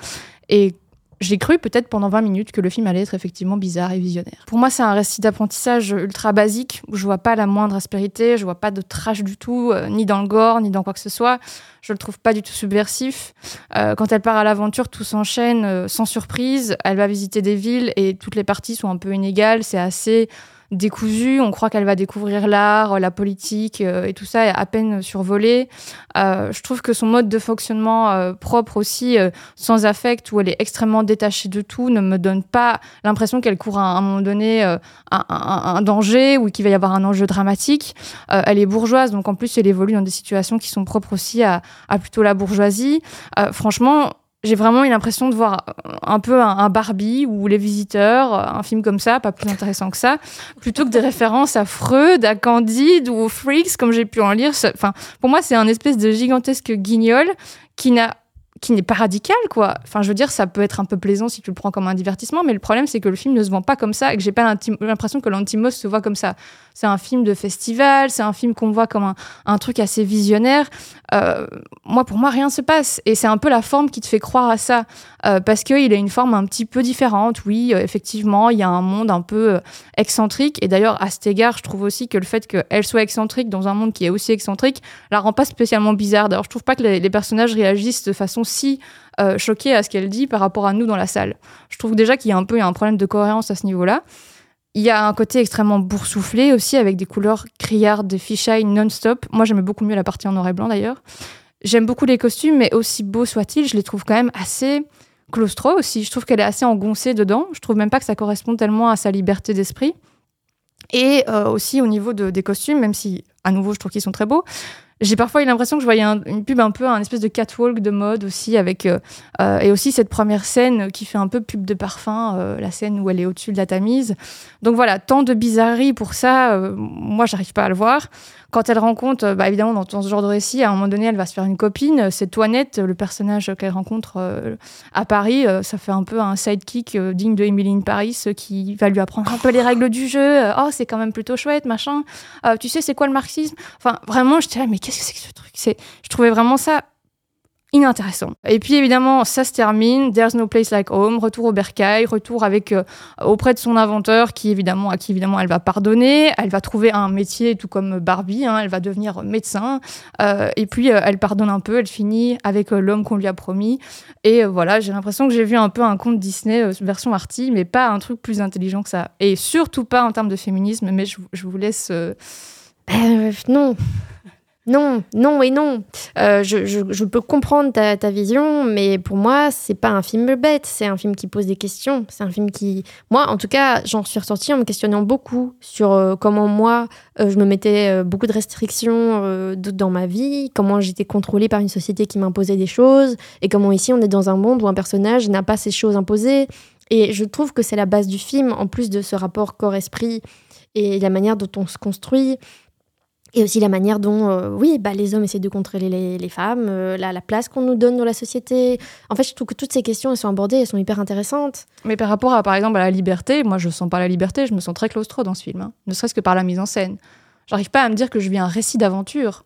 Speaker 5: Et j'ai cru peut-être pendant 20 minutes que le film allait être effectivement bizarre et visionnaire. Pour moi, c'est un récit d'apprentissage ultra basique où je vois pas la moindre aspérité, je vois pas de trash du tout, ni dans le gore, ni dans quoi que ce soit. Je le trouve pas du tout subversif. Quand elle part à l'aventure, tout s'enchaîne sans surprise. Elle va visiter des villes et toutes les parties sont un peu inégales. C'est assez décousu. On croit qu'elle va découvrir l'art, la politique euh, et tout ça à peine survolé. Euh, je trouve que son mode de fonctionnement euh, propre aussi, euh, sans affect, où elle est extrêmement détachée de tout, ne me donne pas l'impression qu'elle court à un moment donné euh, un, un- danger ou qu'il va y avoir un enjeu dramatique. Euh, elle est bourgeoise, donc en plus elle évolue dans des situations qui sont propres aussi à, à plutôt la bourgeoisie. Euh, franchement, j'ai vraiment eu l'impression de voir un peu un, Barbie ou Les Visiteurs, un film comme ça, pas plus intéressant que ça, plutôt que des références à Freud, à Candide ou aux Freaks, comme j'ai pu en lire. Enfin, pour moi, c'est un espèce de gigantesque guignol qui n'a qui n'est pas radical, quoi. Enfin, je veux dire, ça peut être un peu plaisant si tu le prends comme un divertissement, mais le problème, c'est que le film ne se vend pas comme ça et que j'ai pas l'impression que l'Antimos se voit comme ça. C'est un film de festival, c'est un film qu'on voit comme un, un truc assez visionnaire. Euh, moi, pour moi, rien se passe. Et c'est un peu la forme qui te fait croire à ça. Euh, parce qu'il a une forme un petit peu différente. Oui, euh, effectivement, il y a un monde un peu euh, excentrique. Et d'ailleurs, à cet égard, je trouve aussi que le fait qu'elle soit excentrique dans un monde qui est aussi excentrique la rend pas spécialement bizarre. D'ailleurs, je trouve pas que les, personnages réagissent de façon si euh, choquée à ce qu'elle dit par rapport à nous dans la salle. Je trouve déjà qu'il y a un peu un problème de cohérence à ce niveau-là. Il y a un côté extrêmement boursouflé aussi, avec des couleurs criardes, des fisheye non-stop. Moi, j'aimais beaucoup mieux la partie en noir et blanc d'ailleurs. J'aime beaucoup les costumes, mais aussi beaux soient-ils, je les trouve quand même assez claustro aussi. Je trouve qu'elle est assez engoncée dedans. Je trouve même pas que ça correspond tellement à sa liberté d'esprit. Et euh, aussi au niveau de- des costumes, même si à nouveau je trouve qu'ils sont très beaux, j'ai parfois eu l'impression que je voyais un- une pub un peu, un espèce de catwalk de mode aussi, avec euh, euh, et aussi cette première scène qui fait un peu pub de parfum, euh, la scène où elle est au-dessus de la tamise. Donc voilà, tant de bizarreries pour ça, euh, moi j'arrive pas à le voir. Quand elle rencontre, euh, bah, évidemment dans, ce genre de récit, à un moment donné, elle va se faire une copine. C'est Toinette, le personnage qu'elle rencontre euh, à Paris. euh, ça fait un peu un sidekick euh, digne de Emily in Paris euh, qui va lui apprendre un peu les règles du jeu. Euh, oh, c'est quand même plutôt chouette, machin. Euh, tu sais, c'est quoi le marxisme? Enfin, vraiment, j'étais là, mais qu'est-ce que c'est que ce truc? Je trouvais vraiment ça inintéressant. Et puis évidemment, ça se termine. There's no place like home. Retour au bercail, retour avec euh, auprès de son inventeur, qui évidemment à qui évidemment elle va pardonner. Elle va trouver un métier, tout comme Barbie. hein, elle va devenir médecin. Euh, et puis euh, elle pardonne un peu. Elle finit avec l'homme qu'on lui a promis. Et voilà, j'ai l'impression que j'ai vu un peu un conte Disney version arty, mais pas un truc plus intelligent que ça. Et surtout pas en termes de féminisme. Mais je, je vous laisse.
Speaker 6: non. Non, non et non. Euh, je, peux comprendre ta, vision, mais pour moi, c'est pas un film bête. C'est un film qui pose des questions. C'est un film qui. Moi, en tout cas, j'en suis ressortie en me questionnant beaucoup sur euh, comment moi, euh, je me mettais beaucoup de restrictions dans ma vie, comment j'étais contrôlée par une société qui m'imposait des choses, et comment ici, on est dans un monde où un personnage n'a pas ces choses imposées. Et je trouve que c'est la base du film, en plus de ce rapport corps-esprit et la manière dont on se construit. Et aussi la manière dont, euh, oui, bah, les hommes essaient de contrôler les, femmes, euh, la, la place qu'on nous donne dans la société. En fait, je trouve que toutes ces questions, elles sont abordées, elles sont hyper intéressantes.
Speaker 5: Mais par rapport à, par exemple, à la liberté, moi, je sens pas la liberté, je me sens très claustro dans ce film. hein. Ne serait-ce que par la mise en scène. J'arrive pas à me dire que je vis un récit d'aventure.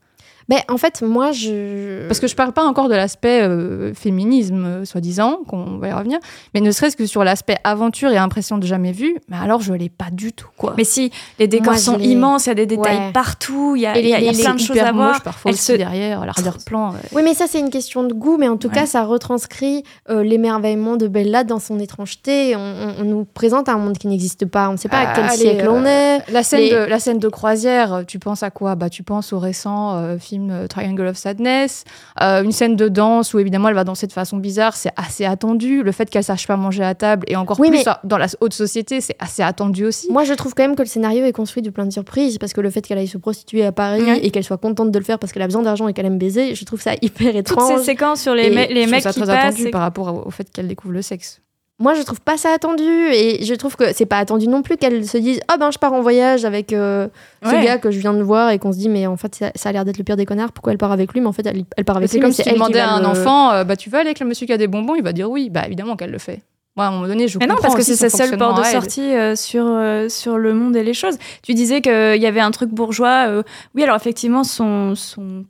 Speaker 6: Ben, en fait, moi, je.
Speaker 5: Parce que je parle pas encore de l'aspect euh, féminisme, euh, soi-disant, qu'on va y revenir, mais ne serait-ce que sur l'aspect aventure et impression de jamais vu, mais alors je l'ai pas du tout, quoi.
Speaker 4: Mais si, les décors
Speaker 6: Moi,
Speaker 4: sont immenses, il y a des détails
Speaker 6: Ouais.
Speaker 4: partout, il y a,
Speaker 6: Et
Speaker 4: il y a-
Speaker 6: les-
Speaker 4: il y a
Speaker 6: les-
Speaker 4: plein de choses à voir.
Speaker 5: parfois
Speaker 4: Elle
Speaker 5: aussi
Speaker 4: se-
Speaker 5: derrière, l'arrière-plan. ouais.
Speaker 6: Oui, mais ça, c'est une question de goût, mais en tout
Speaker 4: Ouais.
Speaker 6: cas, ça retranscrit euh, l'émerveillement de Bella dans son étrangeté. On, on- on nous présente un monde qui n'existe pas. On ne sait pas à quel
Speaker 5: Ah, allez,
Speaker 6: siècle on
Speaker 5: euh,
Speaker 6: est.
Speaker 5: La scène,
Speaker 6: Les-
Speaker 5: de, la scène de croisière, tu penses à quoi? Bah, Tu penses au récent euh, film euh, Triangle of Sadness. Euh, une scène de danse où évidemment elle va danser de façon bizarre, c'est assez attendu. Le fait qu'elle sache pas manger à table et encore
Speaker 6: Oui,
Speaker 5: plus
Speaker 6: mais-
Speaker 5: dans la haute société, c'est assez attendu aussi.
Speaker 6: Moi, je trouve quand même que le scénario est construit de plein de surprises parce que le fait qu'elle aille se prostituer à Paris et qu'elle soit contente de le faire parce qu'elle a besoin d'argent et qu'elle aime baiser, je trouve ça hyper
Speaker 4: Toutes
Speaker 6: étrange.
Speaker 4: ces séquences sur les, me- les
Speaker 5: Je trouve
Speaker 4: mecs
Speaker 5: ça
Speaker 4: qui
Speaker 5: très
Speaker 4: passent.
Speaker 5: attendu
Speaker 4: et-
Speaker 5: par rapport au fait qu'elle découvre le sexe.
Speaker 6: Moi, je trouve pas ça attendu et je trouve que c'est pas attendu non plus qu'elle se dise Ah ben, je pars en voyage avec euh, ce
Speaker 4: Ouais.
Speaker 6: gars que je viens de voir et qu'on se dit Mais en fait, ça, ça a l'air d'être le pire des connards, pourquoi elle part avec lui? Mais en fait, elle, elle part avec
Speaker 5: C'est
Speaker 6: lui.
Speaker 5: comme
Speaker 6: mais
Speaker 5: si tu demandais à un enfant euh, bah, Tu vas aller avec le monsieur qui a des bonbons Il va dire oui. Bah évidemment qu'elle le fait. Moi, à un moment donné, je
Speaker 4: Mais non,
Speaker 5: comprends
Speaker 4: parce que c'est sa seule porte de sortie euh, sur, euh, sur le monde et les choses. Tu disais qu'il y avait un truc bourgeois. euh, oui, alors effectivement, son, son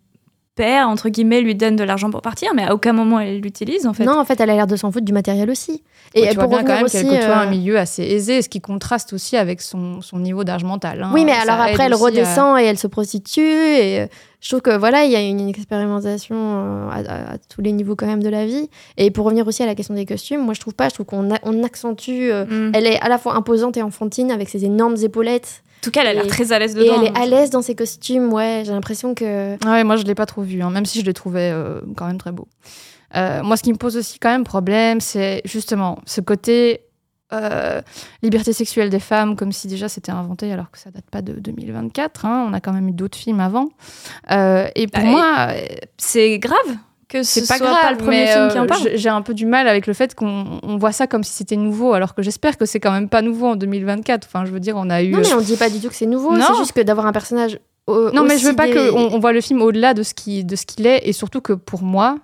Speaker 4: père, entre guillemets, lui donne de l'argent pour partir, mais à aucun moment elle l'utilise, en fait.
Speaker 6: Non, en fait, elle a l'air de s'en foutre du matériel aussi. Et
Speaker 5: Ouais, tu vois
Speaker 6: pour
Speaker 5: bien quand
Speaker 6: revenir
Speaker 5: même qu'elle côtoie
Speaker 6: euh,
Speaker 5: un milieu assez aisé, ce qui contraste aussi avec son, son niveau d'âge mental. hein.
Speaker 6: Oui, mais
Speaker 5: Ça
Speaker 6: alors après, elle
Speaker 5: à-
Speaker 6: redescend et elle se prostitue. Et euh, je trouve que voilà, il y a une, une expérimentation euh, à, à- à tous les niveaux quand même de la vie. Et pour revenir aussi à la question des costumes, moi je trouve pas, je trouve qu'on on accentue. euh,
Speaker 4: Mm.
Speaker 6: Elle est à la fois imposante et enfantine avec ses énormes épaulettes.
Speaker 4: En tout cas, elle a l'air
Speaker 6: Et-
Speaker 4: très à l'aise
Speaker 6: Et
Speaker 4: dedans.
Speaker 6: elle est à l'aise dans ses costumes, ouais. J'ai l'impression que.
Speaker 5: Ah Ouais, moi je l'ai pas trop vu, hein, même si je les trouvais euh, quand même très beaux. Euh, moi, ce qui me pose aussi quand même problème, c'est justement ce côté euh, liberté sexuelle des femmes, comme si déjà c'était inventé alors que ça date pas de 2024. hein. On a quand même eu d'autres films avant. Euh, et pour moi,
Speaker 4: C'est grave que ce
Speaker 5: c'est pas
Speaker 4: soit
Speaker 5: grave.
Speaker 4: pas le premier film qui
Speaker 5: euh,
Speaker 4: en parle.
Speaker 5: j'ai- un peu du mal avec le fait qu'on on voit ça comme si c'était nouveau, alors que j'espère que c'est quand même pas nouveau en 2024. Enfin, je veux dire, on a eu.
Speaker 6: Non, mais on dit pas du tout que c'est nouveau.
Speaker 5: Non.
Speaker 6: C'est juste que d'avoir un personnage.
Speaker 5: Non, mais je veux pas
Speaker 6: des-
Speaker 5: qu'on on voit le film au-delà de ce qui de ce qu'il est, et surtout que pour moi,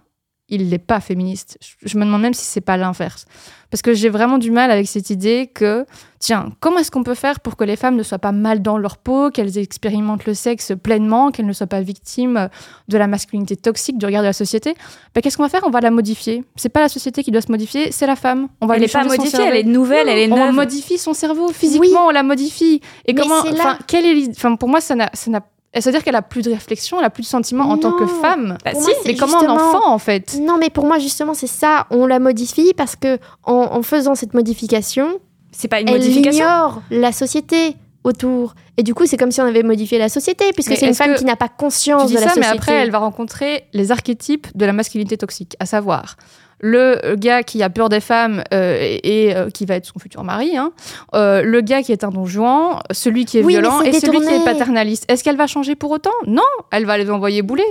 Speaker 5: il n'est pas féministe. Je, me demande même si c'est pas l'inverse, parce que j'ai vraiment du mal avec cette idée que tiens, comment est-ce qu'on peut faire pour que les femmes ne soient pas mal dans leur peau, qu'elles expérimentent le sexe pleinement, qu'elles ne soient pas victimes de la masculinité toxique, du regard de la société? Ben, Qu'est-ce qu'on va faire? On va la modifier. C'est pas la société qui doit se modifier, c'est la femme. On va
Speaker 4: Elle
Speaker 5: lui
Speaker 4: est pas modifiée, elle est nouvelle, elle est
Speaker 5: on
Speaker 4: neuve.
Speaker 5: modifie son cerveau physiquement, on la modifie. Et
Speaker 6: Mais
Speaker 5: comment
Speaker 6: là-
Speaker 5: quelle est Enfin, pour moi, ça n'a, ça n'a. C'est-à-dire qu'elle a plus de réflexion, elle a plus de sentiments en tant que femme.
Speaker 4: Bah, si,
Speaker 6: moi,
Speaker 5: mais comment un enfant en fait
Speaker 6: Non, mais pour moi, justement, c'est ça. On la modifie parce que en, en faisant cette modification,
Speaker 4: c'est pas une
Speaker 6: elle
Speaker 4: modification.
Speaker 6: ignore la société autour. Et du coup, c'est comme si on avait modifié la société, puisque c'est une femme qui n'a pas conscience
Speaker 5: Tu dis
Speaker 6: de la
Speaker 5: ça, mais après, elle va rencontrer les archétypes de la masculinité toxique, à savoir le gars qui a peur des femmes euh, et, et, euh, qui va être son futur mari, hein. Euh, le gars qui est un don Juan, celui qui est
Speaker 6: Oui,
Speaker 5: violent
Speaker 6: c'est
Speaker 5: et celui qui est paternaliste. Est-ce qu'elle va changer pour autant? Non, elle va les envoyer bouler.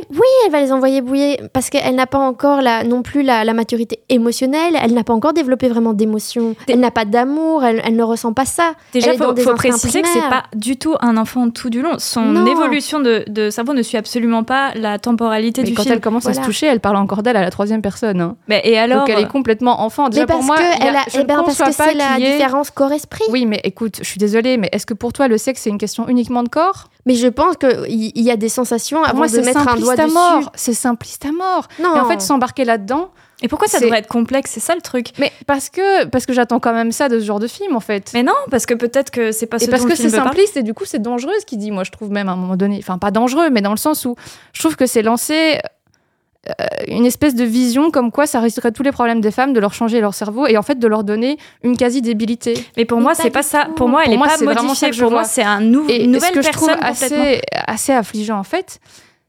Speaker 6: elle va les envoyer bouiller parce qu'elle n'a pas encore la, non plus la, la maturité émotionnelle, elle n'a pas encore développé vraiment d'émotions, elle n'a pas d'amour, elle, elle ne ressent pas ça.
Speaker 4: Déjà,
Speaker 6: est
Speaker 4: faut, préciser que c'est
Speaker 6: primaires.
Speaker 4: pas du tout un enfant tout du long. Son
Speaker 6: Non.
Speaker 4: évolution de, de cerveau ne suit absolument pas la temporalité
Speaker 5: Mais
Speaker 4: du
Speaker 5: quand
Speaker 4: film.
Speaker 5: elle commence à se toucher, elle parle encore d'elle à la troisième personne. hein.
Speaker 4: Mais, et alors,
Speaker 5: Donc elle est complètement enfant. Déjà
Speaker 6: Mais parce
Speaker 5: pour moi,
Speaker 6: que,
Speaker 5: a-
Speaker 6: elle a,
Speaker 5: je
Speaker 6: eh ben, parce que c'est la
Speaker 5: ait-
Speaker 6: différence corps-esprit.
Speaker 5: Oui, mais écoute, je suis désolée, mais est-ce que pour toi le sexe c'est une question uniquement de corps?
Speaker 6: Mais je pense qu'il y, il y a des sensations avant
Speaker 5: moi,
Speaker 6: de
Speaker 5: c'est
Speaker 6: mettre un doigt
Speaker 5: à
Speaker 6: dessus.
Speaker 5: mort. C'est simpliste à mort.
Speaker 6: Non.
Speaker 5: Et en fait, s'embarquer là-dedans,
Speaker 4: Et pourquoi ça devrait être complexe? C'est ça le truc.
Speaker 5: mais parce que parce que j'attends quand même ça de ce genre de film en fait.
Speaker 4: Mais non, parce que peut-être que c'est pas ce
Speaker 5: et parce
Speaker 4: dont
Speaker 5: que c'est simpliste et du coup c'est dangereux ce qu'il dit. Moi je trouve même à un moment donné, enfin pas dangereux, mais dans le sens où je trouve que c'est lancé une espèce de vision comme quoi ça résoudrait tous les problèmes des femmes, de leur changer leur cerveau et en fait de leur donner une quasi débilité.
Speaker 4: Mais pour
Speaker 6: Mais
Speaker 4: moi, c'est pas ça. Pour moi, elle
Speaker 5: Pour
Speaker 4: est
Speaker 5: moi,
Speaker 4: pas modifiée. Pour moi, c'est un nou-
Speaker 5: Et
Speaker 4: nouvelle
Speaker 5: ce que je trouve
Speaker 4: personne
Speaker 5: assez, assez affligeant en fait,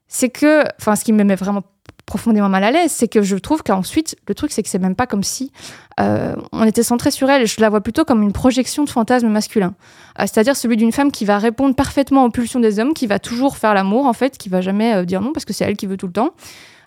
Speaker 5: c'est que, enfin, ce qui me met vraiment profondément mal à l'aise, c'est que je trouve qu'ensuite, le truc, c'est que c'est même pas comme si euh, on était centré sur elle. Je la vois plutôt comme une projection de fantasme masculin. Euh, C'est-à-dire celui d'une femme qui va répondre parfaitement aux pulsions des hommes, qui va toujours faire l'amour, en fait, qui va jamais euh, dire non parce que c'est elle qui veut tout le temps.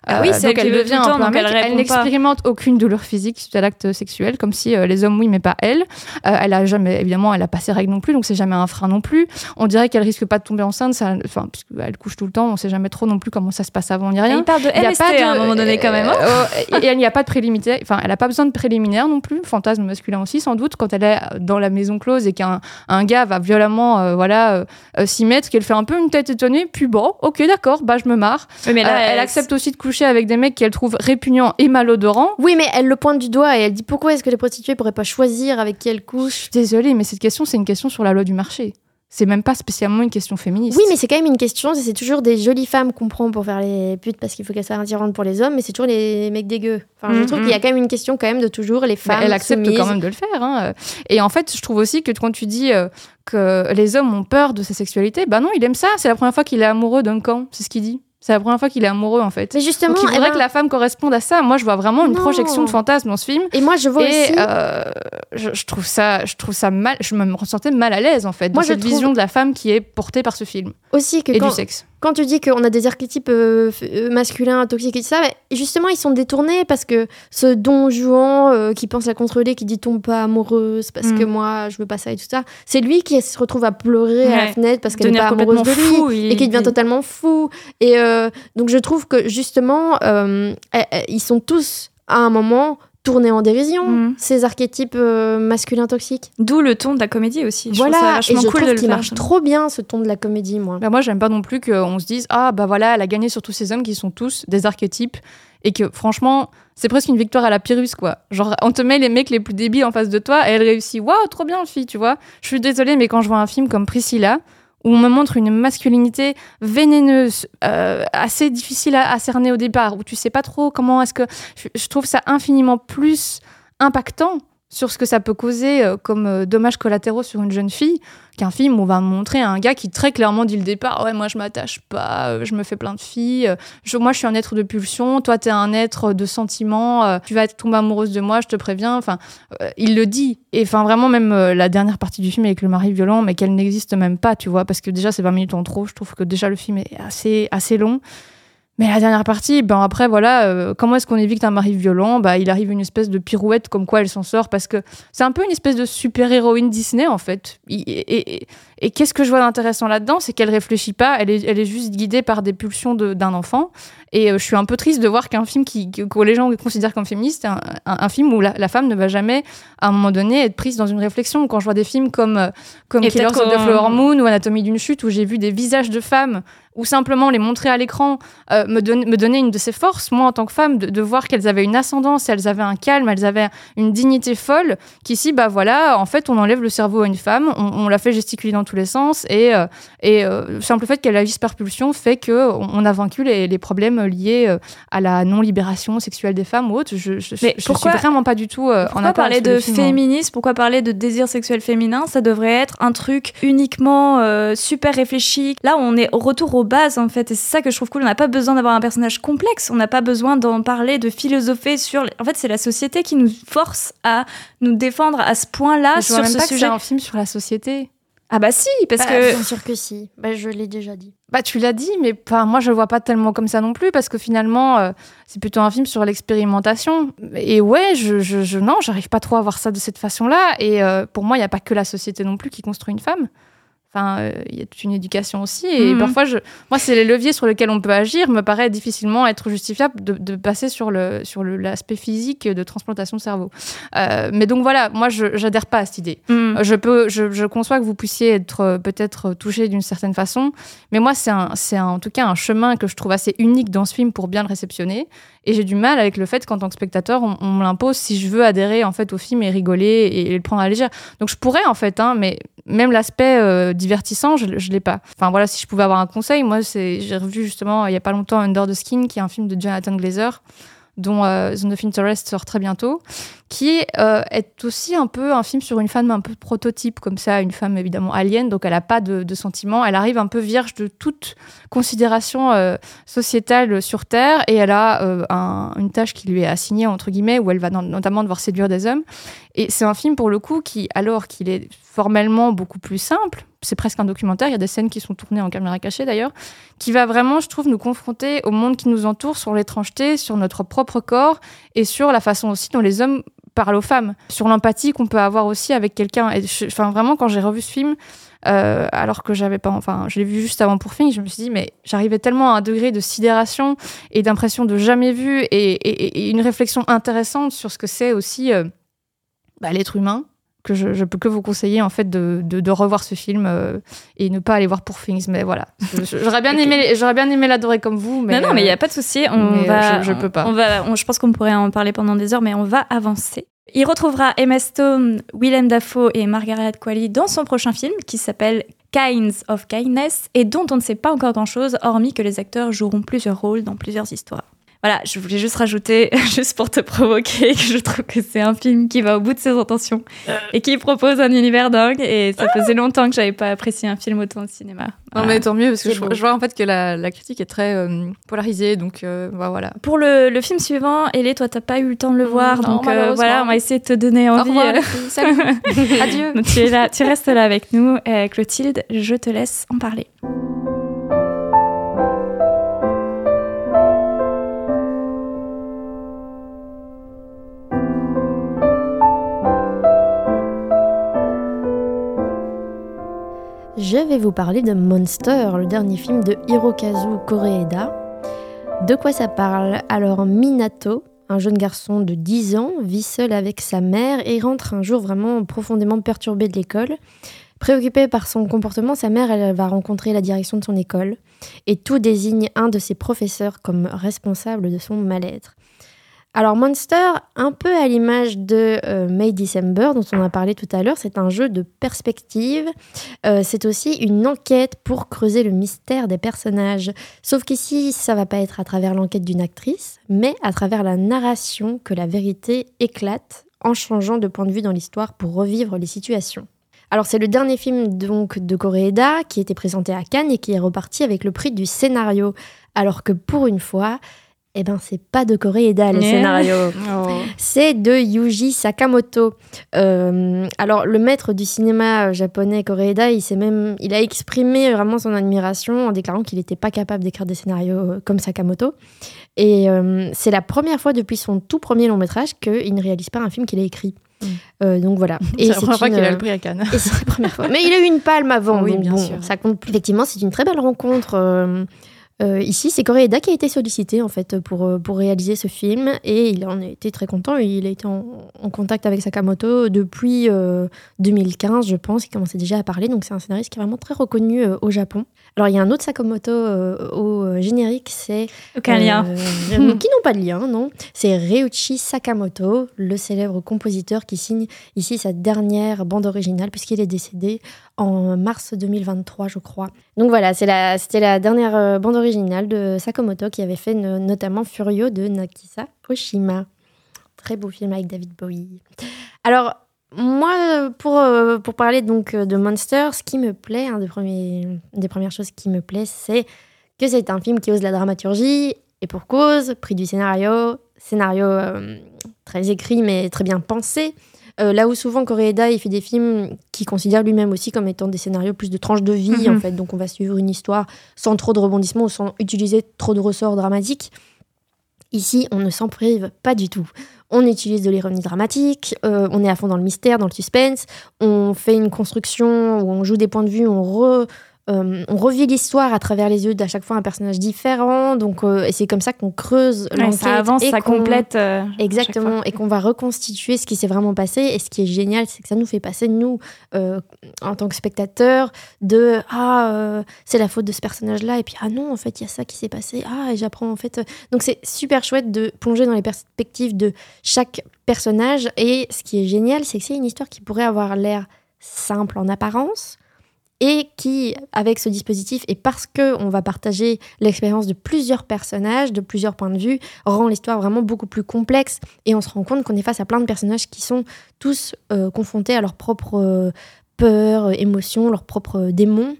Speaker 4: Ah oui, c'est
Speaker 5: donc
Speaker 4: elle
Speaker 5: elle devient
Speaker 4: temps,
Speaker 5: un peu un mec.
Speaker 4: elle
Speaker 5: Elle n'expérimente aucune douleur physique suite à l'acte sexuel, comme si euh, les hommes oui, mais pas elle. Euh, elle a jamais, évidemment, elle a pas ses règles non plus, donc c'est jamais un frein non plus. On dirait qu'elle risque pas de tomber enceinte, ça, enfin, puisqu'elle couche tout le temps, on sait jamais trop non plus comment ça se passe avant ni
Speaker 4: Et
Speaker 5: rien.
Speaker 4: il parle de MST
Speaker 5: pas de-
Speaker 4: à un moment donné quand même. hein.
Speaker 5: euh, et elle n'y a pas de préliminaire, enfin, elle a pas besoin de préliminaire non plus, fantasme masculin aussi, sans doute, quand elle est dans la maison close et qu'un un gars va violemment, euh, voilà, euh, euh, s'y mettre, qu'elle fait un peu une tête étonnée, puis bon, ok, d'accord, bah je me marre.
Speaker 4: Oui, mais là,
Speaker 5: Euh, elle accepte aussi de coucher avec des mecs qu'elle trouve répugnants et malodorants.
Speaker 6: Oui, mais elle le pointe du doigt et elle dit pourquoi est-ce que les prostituées pourraient pas choisir avec qui elles
Speaker 5: Je
Speaker 6: couchent
Speaker 5: suis désolée, mais cette question, c'est une question sur la loi du marché. C'est même pas spécialement une question féministe.
Speaker 6: Oui, mais c'est quand même une question. C'est toujours des jolies femmes qu'on prend pour faire les putes parce qu'il faut qu'elles soient attirantes pour les hommes, mais c'est toujours les mecs dégueux. Enfin, je
Speaker 4: Mhm.
Speaker 6: trouve qu'il y a quand même une question quand même de toujours les femmes.
Speaker 5: elle accepte
Speaker 6: soumises.
Speaker 5: quand même de le faire. hein. Et en fait, je trouve aussi que quand tu dis euh, que les hommes ont peur de sa sexualité, bah non, il aime ça. C'est la première fois qu'il est amoureux d'un camp. C'est ce qu'il dit. C'est la première fois qu'il est amoureux, en fait.
Speaker 6: Mais justement,
Speaker 5: Donc il
Speaker 6: eh
Speaker 5: faudrait
Speaker 6: ben-
Speaker 5: que la femme corresponde à ça. Moi, je vois vraiment une
Speaker 6: Non.
Speaker 5: projection de fantasme dans ce film.
Speaker 6: et moi je vois
Speaker 5: Et
Speaker 6: aussi.
Speaker 5: euh, je, je trouve ça, je trouve ça mal. Je me ressentais mal à l'aise en fait dans
Speaker 6: Moi, je
Speaker 5: cette
Speaker 6: trouve-
Speaker 5: vision de la femme qui est portée par ce film
Speaker 6: aussi que
Speaker 5: et
Speaker 6: quand,
Speaker 5: du sexe.
Speaker 6: Quand tu dis qu'on a des archétypes euh, euh, masculins, toxiques et tout ça, bah, justement, ils sont détournés parce que ce don Juan euh, qui pense la contrôler, qui dit tombe pas amoureuse parce
Speaker 4: Mm.
Speaker 6: que moi je veux pas ça et tout ça, c'est lui qui se retrouve à pleurer à la fenêtre parce qu'elle est
Speaker 4: Devenir
Speaker 6: pas amoureuse de lui
Speaker 4: fou, il-
Speaker 6: et qui devient
Speaker 4: il-
Speaker 6: totalement fou. Et euh, donc je trouve que justement, ils sont tous à un moment tournés en dérision,
Speaker 4: Mm.
Speaker 6: ces archétypes euh, masculins toxiques.
Speaker 4: D'où le ton de la comédie aussi. Je trouve ça
Speaker 6: voilà, et
Speaker 4: vachement
Speaker 6: je
Speaker 4: cool
Speaker 6: trouve qu'il marche trop bien ce ton de la comédie, moi.
Speaker 5: Bah, moi, j'aime pas non plus qu'on se dise ah bah voilà, elle a gagné sur tous ces hommes qui sont tous des archétypes et que franchement, c'est presque une victoire à la Pyrrhus quoi. Genre on te met les mecs les plus débiles en face de toi et elle réussit. Waouh, trop bien fille, tu vois. Je suis désolée mais quand je vois un film comme Priscilla où on me montre une masculinité vénéneuse, euh, assez difficile à, cerner au départ, où tu sais pas trop comment est-ce que je trouve ça infiniment plus impactant sur ce que ça peut causer euh, comme euh, dommages collatéraux sur une jeune fille qu'un film où on va montrer un gars qui très clairement dit le départ ouais moi je m'attache pas euh, je me fais plein de filles moi je suis un être de pulsion toi t'es un être de sentiments euh, tu vas être tomber amoureuse de moi je te préviens enfin il le dit. Et enfin vraiment même la dernière partie du film avec le mari violent mais qu'elle n'existe même pas tu vois parce que déjà c'est 20 minutes en trop je trouve que déjà le film est assez assez long mais la dernière partie, ben après, voilà, euh, comment est-ce qu'on évite un mari violent? Bah, Il arrive une espèce de pirouette comme quoi elle s'en sort parce que c'est un peu une espèce de super-héroïne Disney en fait. Et qu'est-ce que je vois d'intéressant là-dedans? C'est qu'elle réfléchit pas, elle est, elle est juste guidée par des pulsions de- d'un enfant. Et euh, je suis un peu triste de voir qu'un film qui, que, les gens considèrent comme féministe, un, un- un film où la, la femme ne va jamais, à un moment donné, être prise dans une réflexion. Quand je vois des films comme, euh, comme Killers of the Flower Moon ou Anatomie d'une chute, où j'ai vu des visages de femmes, ou simplement les montrer à l'écran, euh, me, me donner une de ces forces, moi en tant que femme, de, de voir qu'elles avaient une ascendance, elles avaient un calme, elles avaient une dignité folle, qu'ici, bah voilà, en fait, on enlève le cerveau à une femme, on, on la fait gesticuler dans tous les sens, et, euh, et euh, le simple fait qu'elle agisse par pulsion fait que on, a vaincu les, les problèmes liés euh, à la non-libération sexuelle des femmes ou autres. Je, je,
Speaker 4: Mais
Speaker 5: je
Speaker 4: pourquoi-
Speaker 5: suis vraiment pas du tout en
Speaker 4: Pourquoi parler de féminisme Pourquoi parler de désir sexuel féminin? Ça devrait être un truc uniquement euh, super réfléchi. Là, on est au retour aux bases en fait, et c'est ça que je trouve cool. On n'a pas besoin d'avoir un personnage complexe. On n'a pas besoin d'en parler, de philosopher sur. En fait, c'est la société qui nous force à nous défendre à ce point-là sur
Speaker 5: même
Speaker 4: ce
Speaker 5: pas que
Speaker 4: sujet.
Speaker 5: c'est un film sur la société.
Speaker 4: Ah bah si, parce
Speaker 6: Bah,
Speaker 4: que
Speaker 6: Bien sûr que si. Bah, je l'ai déjà dit.
Speaker 5: Bah, tu l'as dit, mais enfin, moi, je le vois pas tellement comme ça non plus, parce que finalement, euh, c'est plutôt un film sur l'expérimentation. Et ouais, je, je, je- non, j'arrive pas trop à voir ça de cette façon-là. Et euh, pour moi, il n'y a pas que la société non plus qui construit une femme. Enfin, euh, il y a toute une éducation aussi. Et
Speaker 4: Mhm.
Speaker 5: parfois, je, moi, c'est les leviers sur lesquels on peut agir, me paraît difficilement être justifiable de, de passer sur le sur le- l'aspect physique de transplantation de cerveau. Euh, mais donc voilà, moi, je j'adhère pas à cette idée. Euh, Je, peux, je, je conçois que vous puissiez être euh, peut-être touché d'une certaine façon, mais moi, c'est un, c'est un- en tout cas un chemin que je trouve assez unique dans ce film pour bien le réceptionner. Et j'ai du mal avec le fait qu'en tant que spectateur, on, on me l'impose si je veux adhérer en fait au film et rigoler et, le prendre à la légère. Donc je pourrais en fait, hein, mais même l'aspect euh, divertissant, je, je l'ai pas. Enfin voilà, si je pouvais avoir un conseil, moi, j'ai revu justement il y a pas longtemps Under the Skin, qui est un film de Jonathan Glazer dont euh, Zone of Interest sort très bientôt, qui euh, est aussi un peu un film sur une femme un peu prototype, comme ça, une femme évidemment alien, donc elle n'a pas de, sentiments, elle arrive un peu vierge de toute considération euh, sociétale sur Terre, et elle a un- une tâche qui lui est assignée, entre guillemets, où elle va notamment devoir séduire des hommes. Et c'est un film pour le coup qui, alors qu'il est formellement beaucoup plus simple, c'est presque un documentaire, il y a des scènes qui sont tournées en caméra cachée d'ailleurs, qui va vraiment, je trouve, nous confronter au monde qui nous entoure, sur l'étrangeté, sur notre propre corps et sur la façon aussi dont les hommes parlent aux femmes, sur l'empathie qu'on peut avoir aussi avec quelqu'un. Et enfin, vraiment, quand j'ai revu ce film, euh, alors que j'avais pas, enfin, je l'ai vu juste avant pour finir, je me suis dit, mais j'arrivais tellement à un degré de sidération et d'impression de jamais vu et une réflexion intéressante sur ce que c'est aussi euh, bah, l'être humain que je, je peux que vous conseiller en fait de, de, de revoir ce film euh, et ne pas aller voir pour Things mais voilà j'aurais bien aimé j'aurais bien aimé l'adorer comme vous mais
Speaker 4: non, non, mais il n'y
Speaker 5: euh,
Speaker 4: a pas de souci. On
Speaker 5: euh,
Speaker 4: va,
Speaker 5: je- je peux pas.
Speaker 4: On va, on- je pense qu'on pourrait en parler pendant des heures, mais on va avancer. Il retrouvera Emma Stone, Willem Dafoe et Margaret Qualley dans son prochain film qui s'appelle Kinds of Kindness et dont on ne sait pas encore grand-chose, hormis que les acteurs joueront plusieurs rôles dans plusieurs histoires. Voilà, je voulais juste rajouter, juste pour te provoquer, que je trouve que c'est un film qui va au bout de ses intentions et qui propose un univers dingue. Et ça faisait longtemps que j'avais pas apprécié un film autant au cinéma.
Speaker 5: non mais tant mieux parce que je, vois en fait que la, la critique est très euh, polarisée donc euh, bah, voilà
Speaker 4: Pour le, le film suivant, Ellie, toi, t'as pas eu le temps de le voir,
Speaker 5: non,
Speaker 4: donc euh, voilà, on va essayer de te donner
Speaker 5: au
Speaker 4: envie.
Speaker 5: revoir
Speaker 4: euh,
Speaker 5: filles. salut adieu
Speaker 4: donc tu es là, tu restes là avec nous, Euh, Clotilde. Je te laisse en parler.
Speaker 6: Je vais vous parler de Monster, le dernier film de Hirokazu Koreeda. De quoi ça parle? Alors Minato, un jeune garçon de 10 ans, vit seul avec sa mère et rentre un jour vraiment profondément perturbé de l'école. Préoccupée par son comportement, sa mère va rencontrer la direction de son école et tout désigne un de ses professeurs comme responsable de son mal-être. Alors Monster, un peu à l'image de euh, May December dont on a parlé tout à l'heure, c'est un jeu de perspective euh, c'est aussi une enquête pour creuser le mystère des personnages. Sauf qu'ici, ça va pas être à travers l'enquête d'une actrice, mais à travers la narration que la vérité éclate en changeant de point de vue dans l'histoire pour revivre les situations. Alors c'est le dernier film donc de Koreeda qui était présenté à Cannes et qui est reparti avec le prix du scénario. Alors que pour une fois, eh ben c'est pas de Koreeda les
Speaker 4: Yeah.
Speaker 6: scénarios.
Speaker 5: Oh.
Speaker 6: C'est de Yuji Sakamoto. Euh, alors, le maître du cinéma japonais Koreeda, il, s'est même, il a exprimé vraiment son admiration en déclarant qu'il n'était pas capable d'écrire des scénarios euh, comme Sakamoto. Et euh, c'est la première fois depuis son tout premier long métrage qu'il ne réalise pas un film qu'il a écrit.
Speaker 5: Mm.
Speaker 6: Euh, donc voilà.
Speaker 5: c'est la première fois
Speaker 6: une,
Speaker 5: qu'il a
Speaker 6: euh,
Speaker 5: le prix à Cannes
Speaker 6: et c'est la première fois. Mais il a eu une palme avant.
Speaker 5: Oui,
Speaker 6: donc
Speaker 5: bien
Speaker 6: bon,
Speaker 5: sûr.
Speaker 6: Ça compte. Effectivement, c'est une très belle rencontre. Euh, euh, ici, c'est Koreeda qui a été sollicité en fait pour, euh, pour réaliser ce film et il en a été très content. Il a été en, contact avec Sakamoto depuis euh, 2015, je pense. Il commençait déjà à parler, donc c'est un scénariste qui est vraiment très reconnu euh, au Japon. Alors il y a un autre Sakamoto euh, au euh, générique, c'est
Speaker 4: Aucun lien.
Speaker 6: euh, qui n'ont pas de lien, non C'est Ryuichi Sakamoto, le célèbre compositeur qui signe ici sa dernière bande originale, puisqu'il est décédé en mars 2023, je crois. Donc voilà, la- c'était la dernière bande originale de Sakamoto qui avait fait no- notamment Furio de Nakisa Oshima. Très beau film avec David Bowie. Alors, moi, pour, euh, pour parler donc euh, de Monster, ce qui me plaît, un des, premiers, des premières choses qui me plaît, c'est que c'est un film qui ose la dramaturgie, et pour cause, prix du scénario, scénario euh, très écrit mais très bien pensé. Euh, là où souvent Koreeda il fait des films qu'il considère lui-même aussi comme étant des scénarios plus de tranches de vie
Speaker 4: Mhm.
Speaker 6: en fait, donc on va suivre une histoire sans trop de rebondissements ou sans utiliser trop de ressorts dramatiques. Ici, on ne s'en prive pas du tout. On utilise de l'ironie dramatique, euh, on est à fond dans le mystère, dans le suspense, on fait une construction où on joue des points de vue, on, re- euh, on revit l'histoire à travers les yeux d'à chaque fois un personnage différent, donc euh, et c'est comme ça qu'on creuse
Speaker 4: Ouais,
Speaker 6: l'enquête
Speaker 4: ça avance,
Speaker 6: et
Speaker 4: ça complète. euh,
Speaker 6: Exactement, et qu'on va reconstituer ce qui s'est vraiment passé. Et ce qui est génial, c'est que ça nous fait passer, nous, en tant que spectateurs, de Ah, c'est la faute de ce personnage-là, et puis Ah non, en fait, il y a ça qui s'est passé. Ah, et j'apprends en fait. Donc c'est super chouette de plonger dans les perspectives de chaque personnage. Et ce qui est génial, c'est que c'est une histoire qui pourrait avoir l'air simple en apparence. Et qui, avec ce dispositif, et parce que on va partager l'expérience de plusieurs personnages, de plusieurs points de vue, rend l'histoire vraiment beaucoup plus complexe et on se rend compte qu'on est face à plein de personnages qui sont tous euh, confrontés à leurs propres euh, peurs, euh, émotions, leurs propres démons.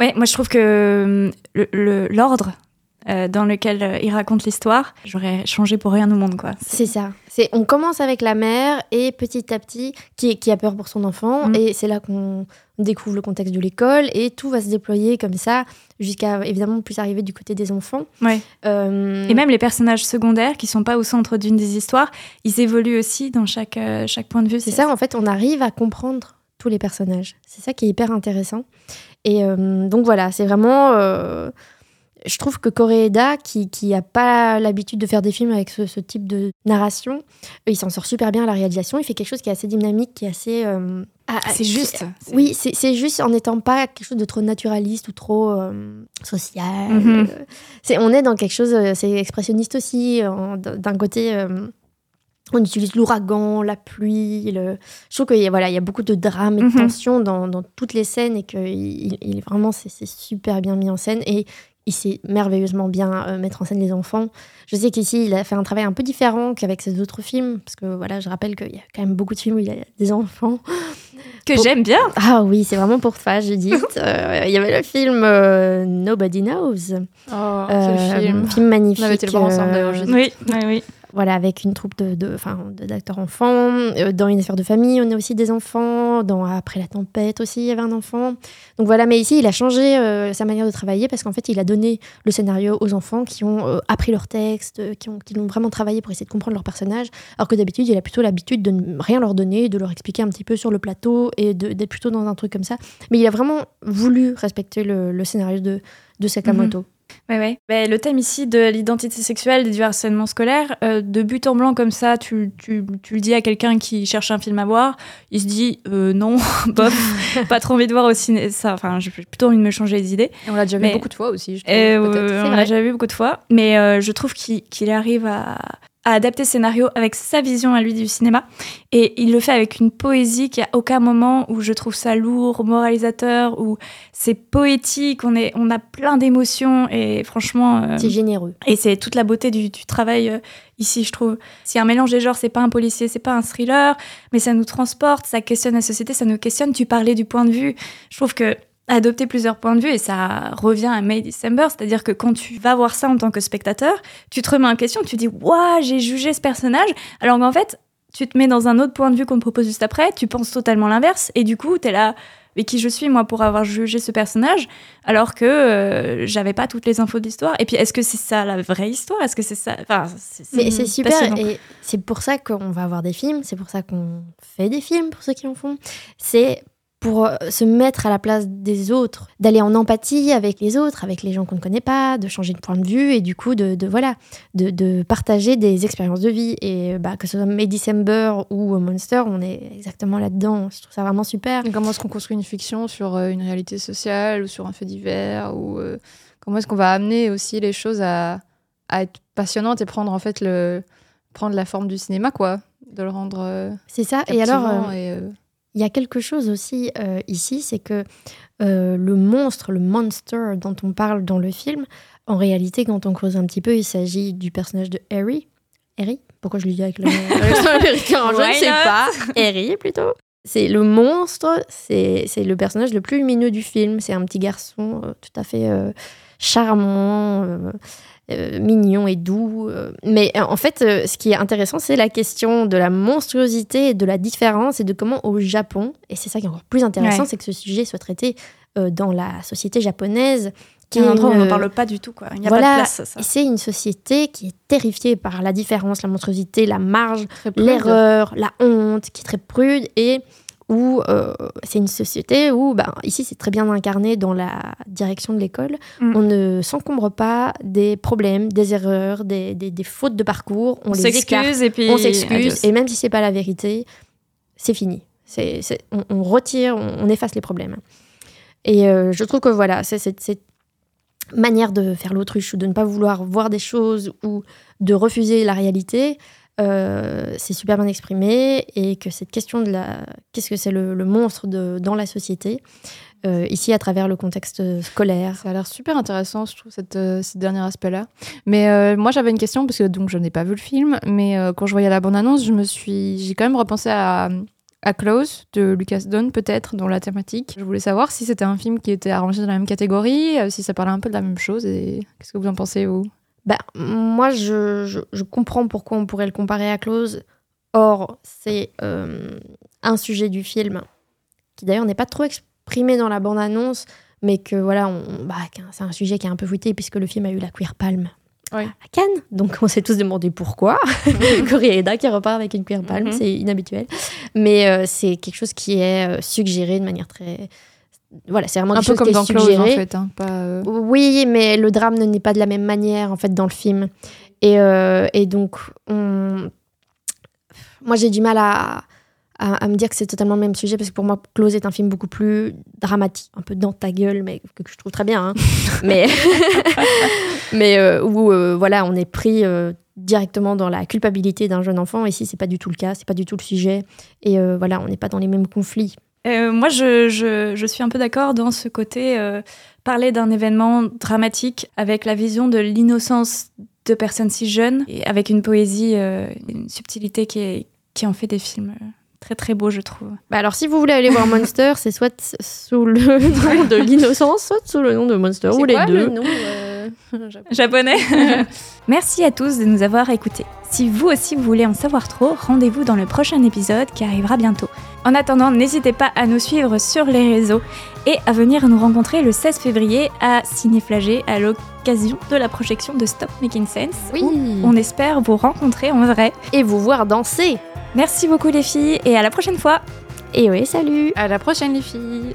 Speaker 4: Ouais, moi je trouve que hum, l'ordre euh, dans lequel euh, il raconte l'histoire, j'aurais changé pour rien au monde, quoi.
Speaker 6: C'est ça. C'est on commence avec la mère et petit à petit qui, qui a peur pour son enfant
Speaker 4: Mm.
Speaker 6: et c'est là qu'on découvre le contexte de l'école et tout va se déployer comme ça jusqu'à évidemment plus arriver du côté des enfants.
Speaker 4: Ouais.
Speaker 6: Euh,
Speaker 4: Et même les personnages secondaires qui sont pas au centre d'une des histoires, ils évoluent aussi dans chaque, euh, chaque point de vue.
Speaker 6: C'est ça, en fait, on arrive à comprendre tous les personnages. C'est ça qui est hyper intéressant. Et euh, donc voilà, c'est vraiment. Je trouve que Koreeda, qui qui a pas l'habitude de faire des films avec ce, ce type de narration, il s'en sort super bien à la réalisation. Il fait quelque chose qui est assez dynamique, qui est assez. euh,
Speaker 5: C'est
Speaker 6: qui-
Speaker 5: juste.
Speaker 6: Oui, c'est c'est juste en n'étant pas quelque chose de trop naturaliste ou trop euh, social.
Speaker 4: Mhm.
Speaker 6: Euh, c'est on est dans quelque chose, euh, c'est expressionniste aussi. D'un côté, euh, on utilise l'ouragan, la pluie. Le... Je trouve qu'il y, a- voilà, il y a beaucoup de drame et de
Speaker 4: Mhm.
Speaker 6: tension dans, dans toutes les scènes et que il, il- vraiment c'est c'est super bien mis en scène et il sait merveilleusement bien euh, mettre en scène les enfants. Je sais qu'ici, il a fait un travail un peu différent qu'avec ses autres films, parce que voilà, je rappelle qu'il y a quand même beaucoup de films où il y a des enfants.
Speaker 4: Que
Speaker 6: Pour-
Speaker 4: j'aime bien.
Speaker 6: Ah oui, c'est vraiment pour toi, Judith. Euh, Il y avait le film euh, Nobody Knows.
Speaker 5: Oh,
Speaker 6: Euh,
Speaker 5: quel film.
Speaker 6: film magnifique.
Speaker 5: On avait été le voir ensemble,
Speaker 6: euh,
Speaker 5: Judith.
Speaker 4: Oui, oui, oui.
Speaker 6: Voilà, avec une troupe de, de, de- d'acteurs enfants. Euh, dans une affaire de famille, on a aussi des enfants. Dans Après la tempête aussi, il y avait un enfant. Donc voilà, mais ici, il a changé euh, sa manière de travailler parce qu'en fait, il a donné le scénario aux enfants qui ont euh, appris leur texte, qui ont, qui l'ont vraiment travaillé pour essayer de comprendre leur personnage. Alors que d'habitude, il a plutôt l'habitude de ne rien leur donner, de leur expliquer un petit peu sur le plateau et d'être plutôt dans un truc comme ça. Mais il a vraiment voulu respecter le, le scénario de, de Sakamoto.
Speaker 4: Ouais, ouais. Ben, le thème ici de l'identité sexuelle et du harcèlement scolaire, euh, de but en blanc comme ça, tu, tu, tu le dis à quelqu'un qui cherche un film à voir, il se dit euh, non, bof, pas trop envie de voir au ciné. Ça, enfin, j'ai plutôt envie de me changer les idées.
Speaker 5: Et on l'a déjà vu beaucoup de fois aussi, je trouve,
Speaker 4: Et,
Speaker 5: peut-être.
Speaker 4: euh, on l'a déjà vu beaucoup de fois, mais euh, je trouve qu'il qu'il arrive à, à adapter ce scénario avec sa vision à lui du cinéma. Et il le fait avec une poésie qui a aucun moment où je trouve ça lourd, moralisateur, où c'est poétique, on, est, on a plein d'émotions et franchement. euh,
Speaker 6: C'est généreux.
Speaker 4: et c'est toute la beauté du, du travail euh, ici, je trouve. A un mélange des genres, c'est pas un policier, c'est pas un thriller, mais ça nous transporte, ça questionne la société, ça nous questionne. Tu parlais du point de vue. Je trouve que adopter plusieurs points de vue, et ça revient à May December, c'est-à-dire que quand tu vas voir ça en tant que spectateur, tu te remets en question, tu dis Waouh, j'ai jugé ce personnage, alors qu'en fait, tu te mets dans un autre point de vue qu'on te propose juste après, tu penses totalement l'inverse, et du coup, t'es là. Mais qui je suis moi pour avoir jugé ce personnage alors que euh, j'avais pas toutes les infos de l'histoire et puis est-ce que c'est ça la vraie histoire? Est-ce que c'est ça? Enfin c'est
Speaker 6: super et c'est pour ça qu'on va avoir des films, c'est pour ça qu'on fait des films pour ceux qui en font. C'est pour euh, se mettre à la place des autres, d'aller en empathie avec les autres, avec les gens qu'on ne connaît pas, de changer de point de vue et du coup de, de voilà, de, de partager des expériences de vie et bah, que ce soit May December ou Monster, on est exactement là-dedans. Je trouve ça vraiment super.
Speaker 5: Et Comment est-ce qu'on construit une fiction sur euh, une réalité sociale ou sur un fait divers ou euh, comment est-ce qu'on va amener aussi les choses à, à être passionnantes et prendre en fait le prendre la forme du cinéma quoi, de le rendre euh,
Speaker 6: C'est ça. Et alors, euh,
Speaker 5: et, euh,
Speaker 6: Il y a quelque chose aussi euh, ici, c'est que euh, le monstre, le monster dont on parle dans le film, en réalité, quand on creuse un petit peu, il s'agit du personnage de Harry. Harry? Pourquoi je lui dis avec le l'accent américain? Je ne sais
Speaker 4: not
Speaker 6: pas. Harry, plutôt. C'est le monstre, c'est le personnage le plus lumineux du film. C'est un petit garçon euh, tout à fait charmant, euh, mignon et doux. euh. Mais euh, en fait, ce qui est intéressant, c'est la question de la monstruosité et de la différence et de comment au Japon, et c'est ça qui est encore plus intéressant,
Speaker 4: Ouais.
Speaker 6: c'est que ce sujet soit traité dans la société japonaise. Qui
Speaker 4: un endroit où on n'en parle pas du tout quoi il n'y a
Speaker 6: Voilà.
Speaker 4: pas de place ça
Speaker 6: Et c'est une société qui est terrifiée par la différence, la monstruosité, la marge, l'erreur, la honte, qui est très prude et où euh, c'est une société où, ben, ici c'est très bien incarné dans la direction de l'école,
Speaker 4: Mm.
Speaker 6: on ne s'encombre pas des problèmes, des erreurs, des, des- des fautes de parcours, on,
Speaker 4: on
Speaker 6: les écarte,
Speaker 4: s'excuse et puis
Speaker 6: on s'excuse et même si c'est pas la vérité, c'est fini. C'est, on, on retire, on, on efface les problèmes. Et euh, je trouve que voilà, c'est cette manière de faire l'autruche ou de ne pas vouloir voir des choses ou de refuser la réalité, euh, c'est super bien exprimé et que cette question de la qu'est-ce que c'est le, monstre dans la société, euh, ici à travers le contexte scolaire.
Speaker 5: Ça a l'air super intéressant, je trouve, cette, euh, ce dernier aspect-là. Mais euh, moi, j'avais une question, parce que donc, je n'ai pas vu le film, mais quand je voyais la bande-annonce, je me suis, j'ai quand même repensé à, à Close de Lucas Don, peut-être, dans la thématique. Je voulais savoir si c'était un film qui était arrangé dans la même catégorie, si ça parlait un peu de la même chose, et qu'est-ce que vous en pensez, vous?
Speaker 6: Bah, moi, je, je, je comprends pourquoi on pourrait le comparer à Close. Or, c'est euh, un sujet du film qui d'ailleurs n'est pas trop exprimé dans la bande-annonce, mais que voilà, bah, c'est un sujet qui est un peu fouetté puisque le film a eu la Queer Palm
Speaker 5: Oui.
Speaker 6: à Cannes. Donc on s'est tous demandé pourquoi. Coriaeda qui repart avec une Queer Palm,
Speaker 5: Mhm.
Speaker 6: c'est inhabituel. Mais euh, c'est quelque chose qui est euh, suggéré de manière très... Voilà, c'est vraiment
Speaker 5: Un peu comme dans Close, en fait. hein, pas, euh,
Speaker 6: Oui, mais le drame ne n'est pas de la même manière en fait dans le film. Et, euh, et donc, on... moi j'ai du mal à, à, à me dire que c'est totalement le même sujet parce que pour moi, Close est un film beaucoup plus dramatique, un peu dans ta gueule, mais que, que je trouve très bien. hein. mais mais euh, où voilà, on est pris directement dans la culpabilité d'un jeune enfant. Ici, c'est pas du tout le cas, c'est pas du tout le sujet. Et voilà, on n'est pas dans les mêmes conflits.
Speaker 4: Euh, moi, je, je, je suis un peu d'accord dans ce côté euh, parler d'un événement dramatique avec la vision de l'innocence de personnes si jeunes et avec une poésie, euh, une subtilité qui, est, qui en fait des films très très beaux, je trouve.
Speaker 6: Bah alors, si vous voulez aller voir Monster, c'est soit sous le nom de l'innocence, soit sous le nom de Monster, ou les deux.
Speaker 4: Japonais. Merci à tous de nous avoir écoutés. Si vous aussi vous voulez en savoir trop, rendez-vous dans le prochain épisode qui arrivera bientôt. En attendant, n'hésitez pas à nous suivre sur les réseaux et à venir nous rencontrer le 16 février à Cinéflagé à l'occasion de la projection de Stop Making Sense.
Speaker 6: Oui.
Speaker 4: où On espère vous rencontrer en vrai.
Speaker 6: Et vous voir danser.
Speaker 4: Merci beaucoup les filles et à la prochaine fois.
Speaker 6: Et oui, salut
Speaker 5: À la prochaine, les filles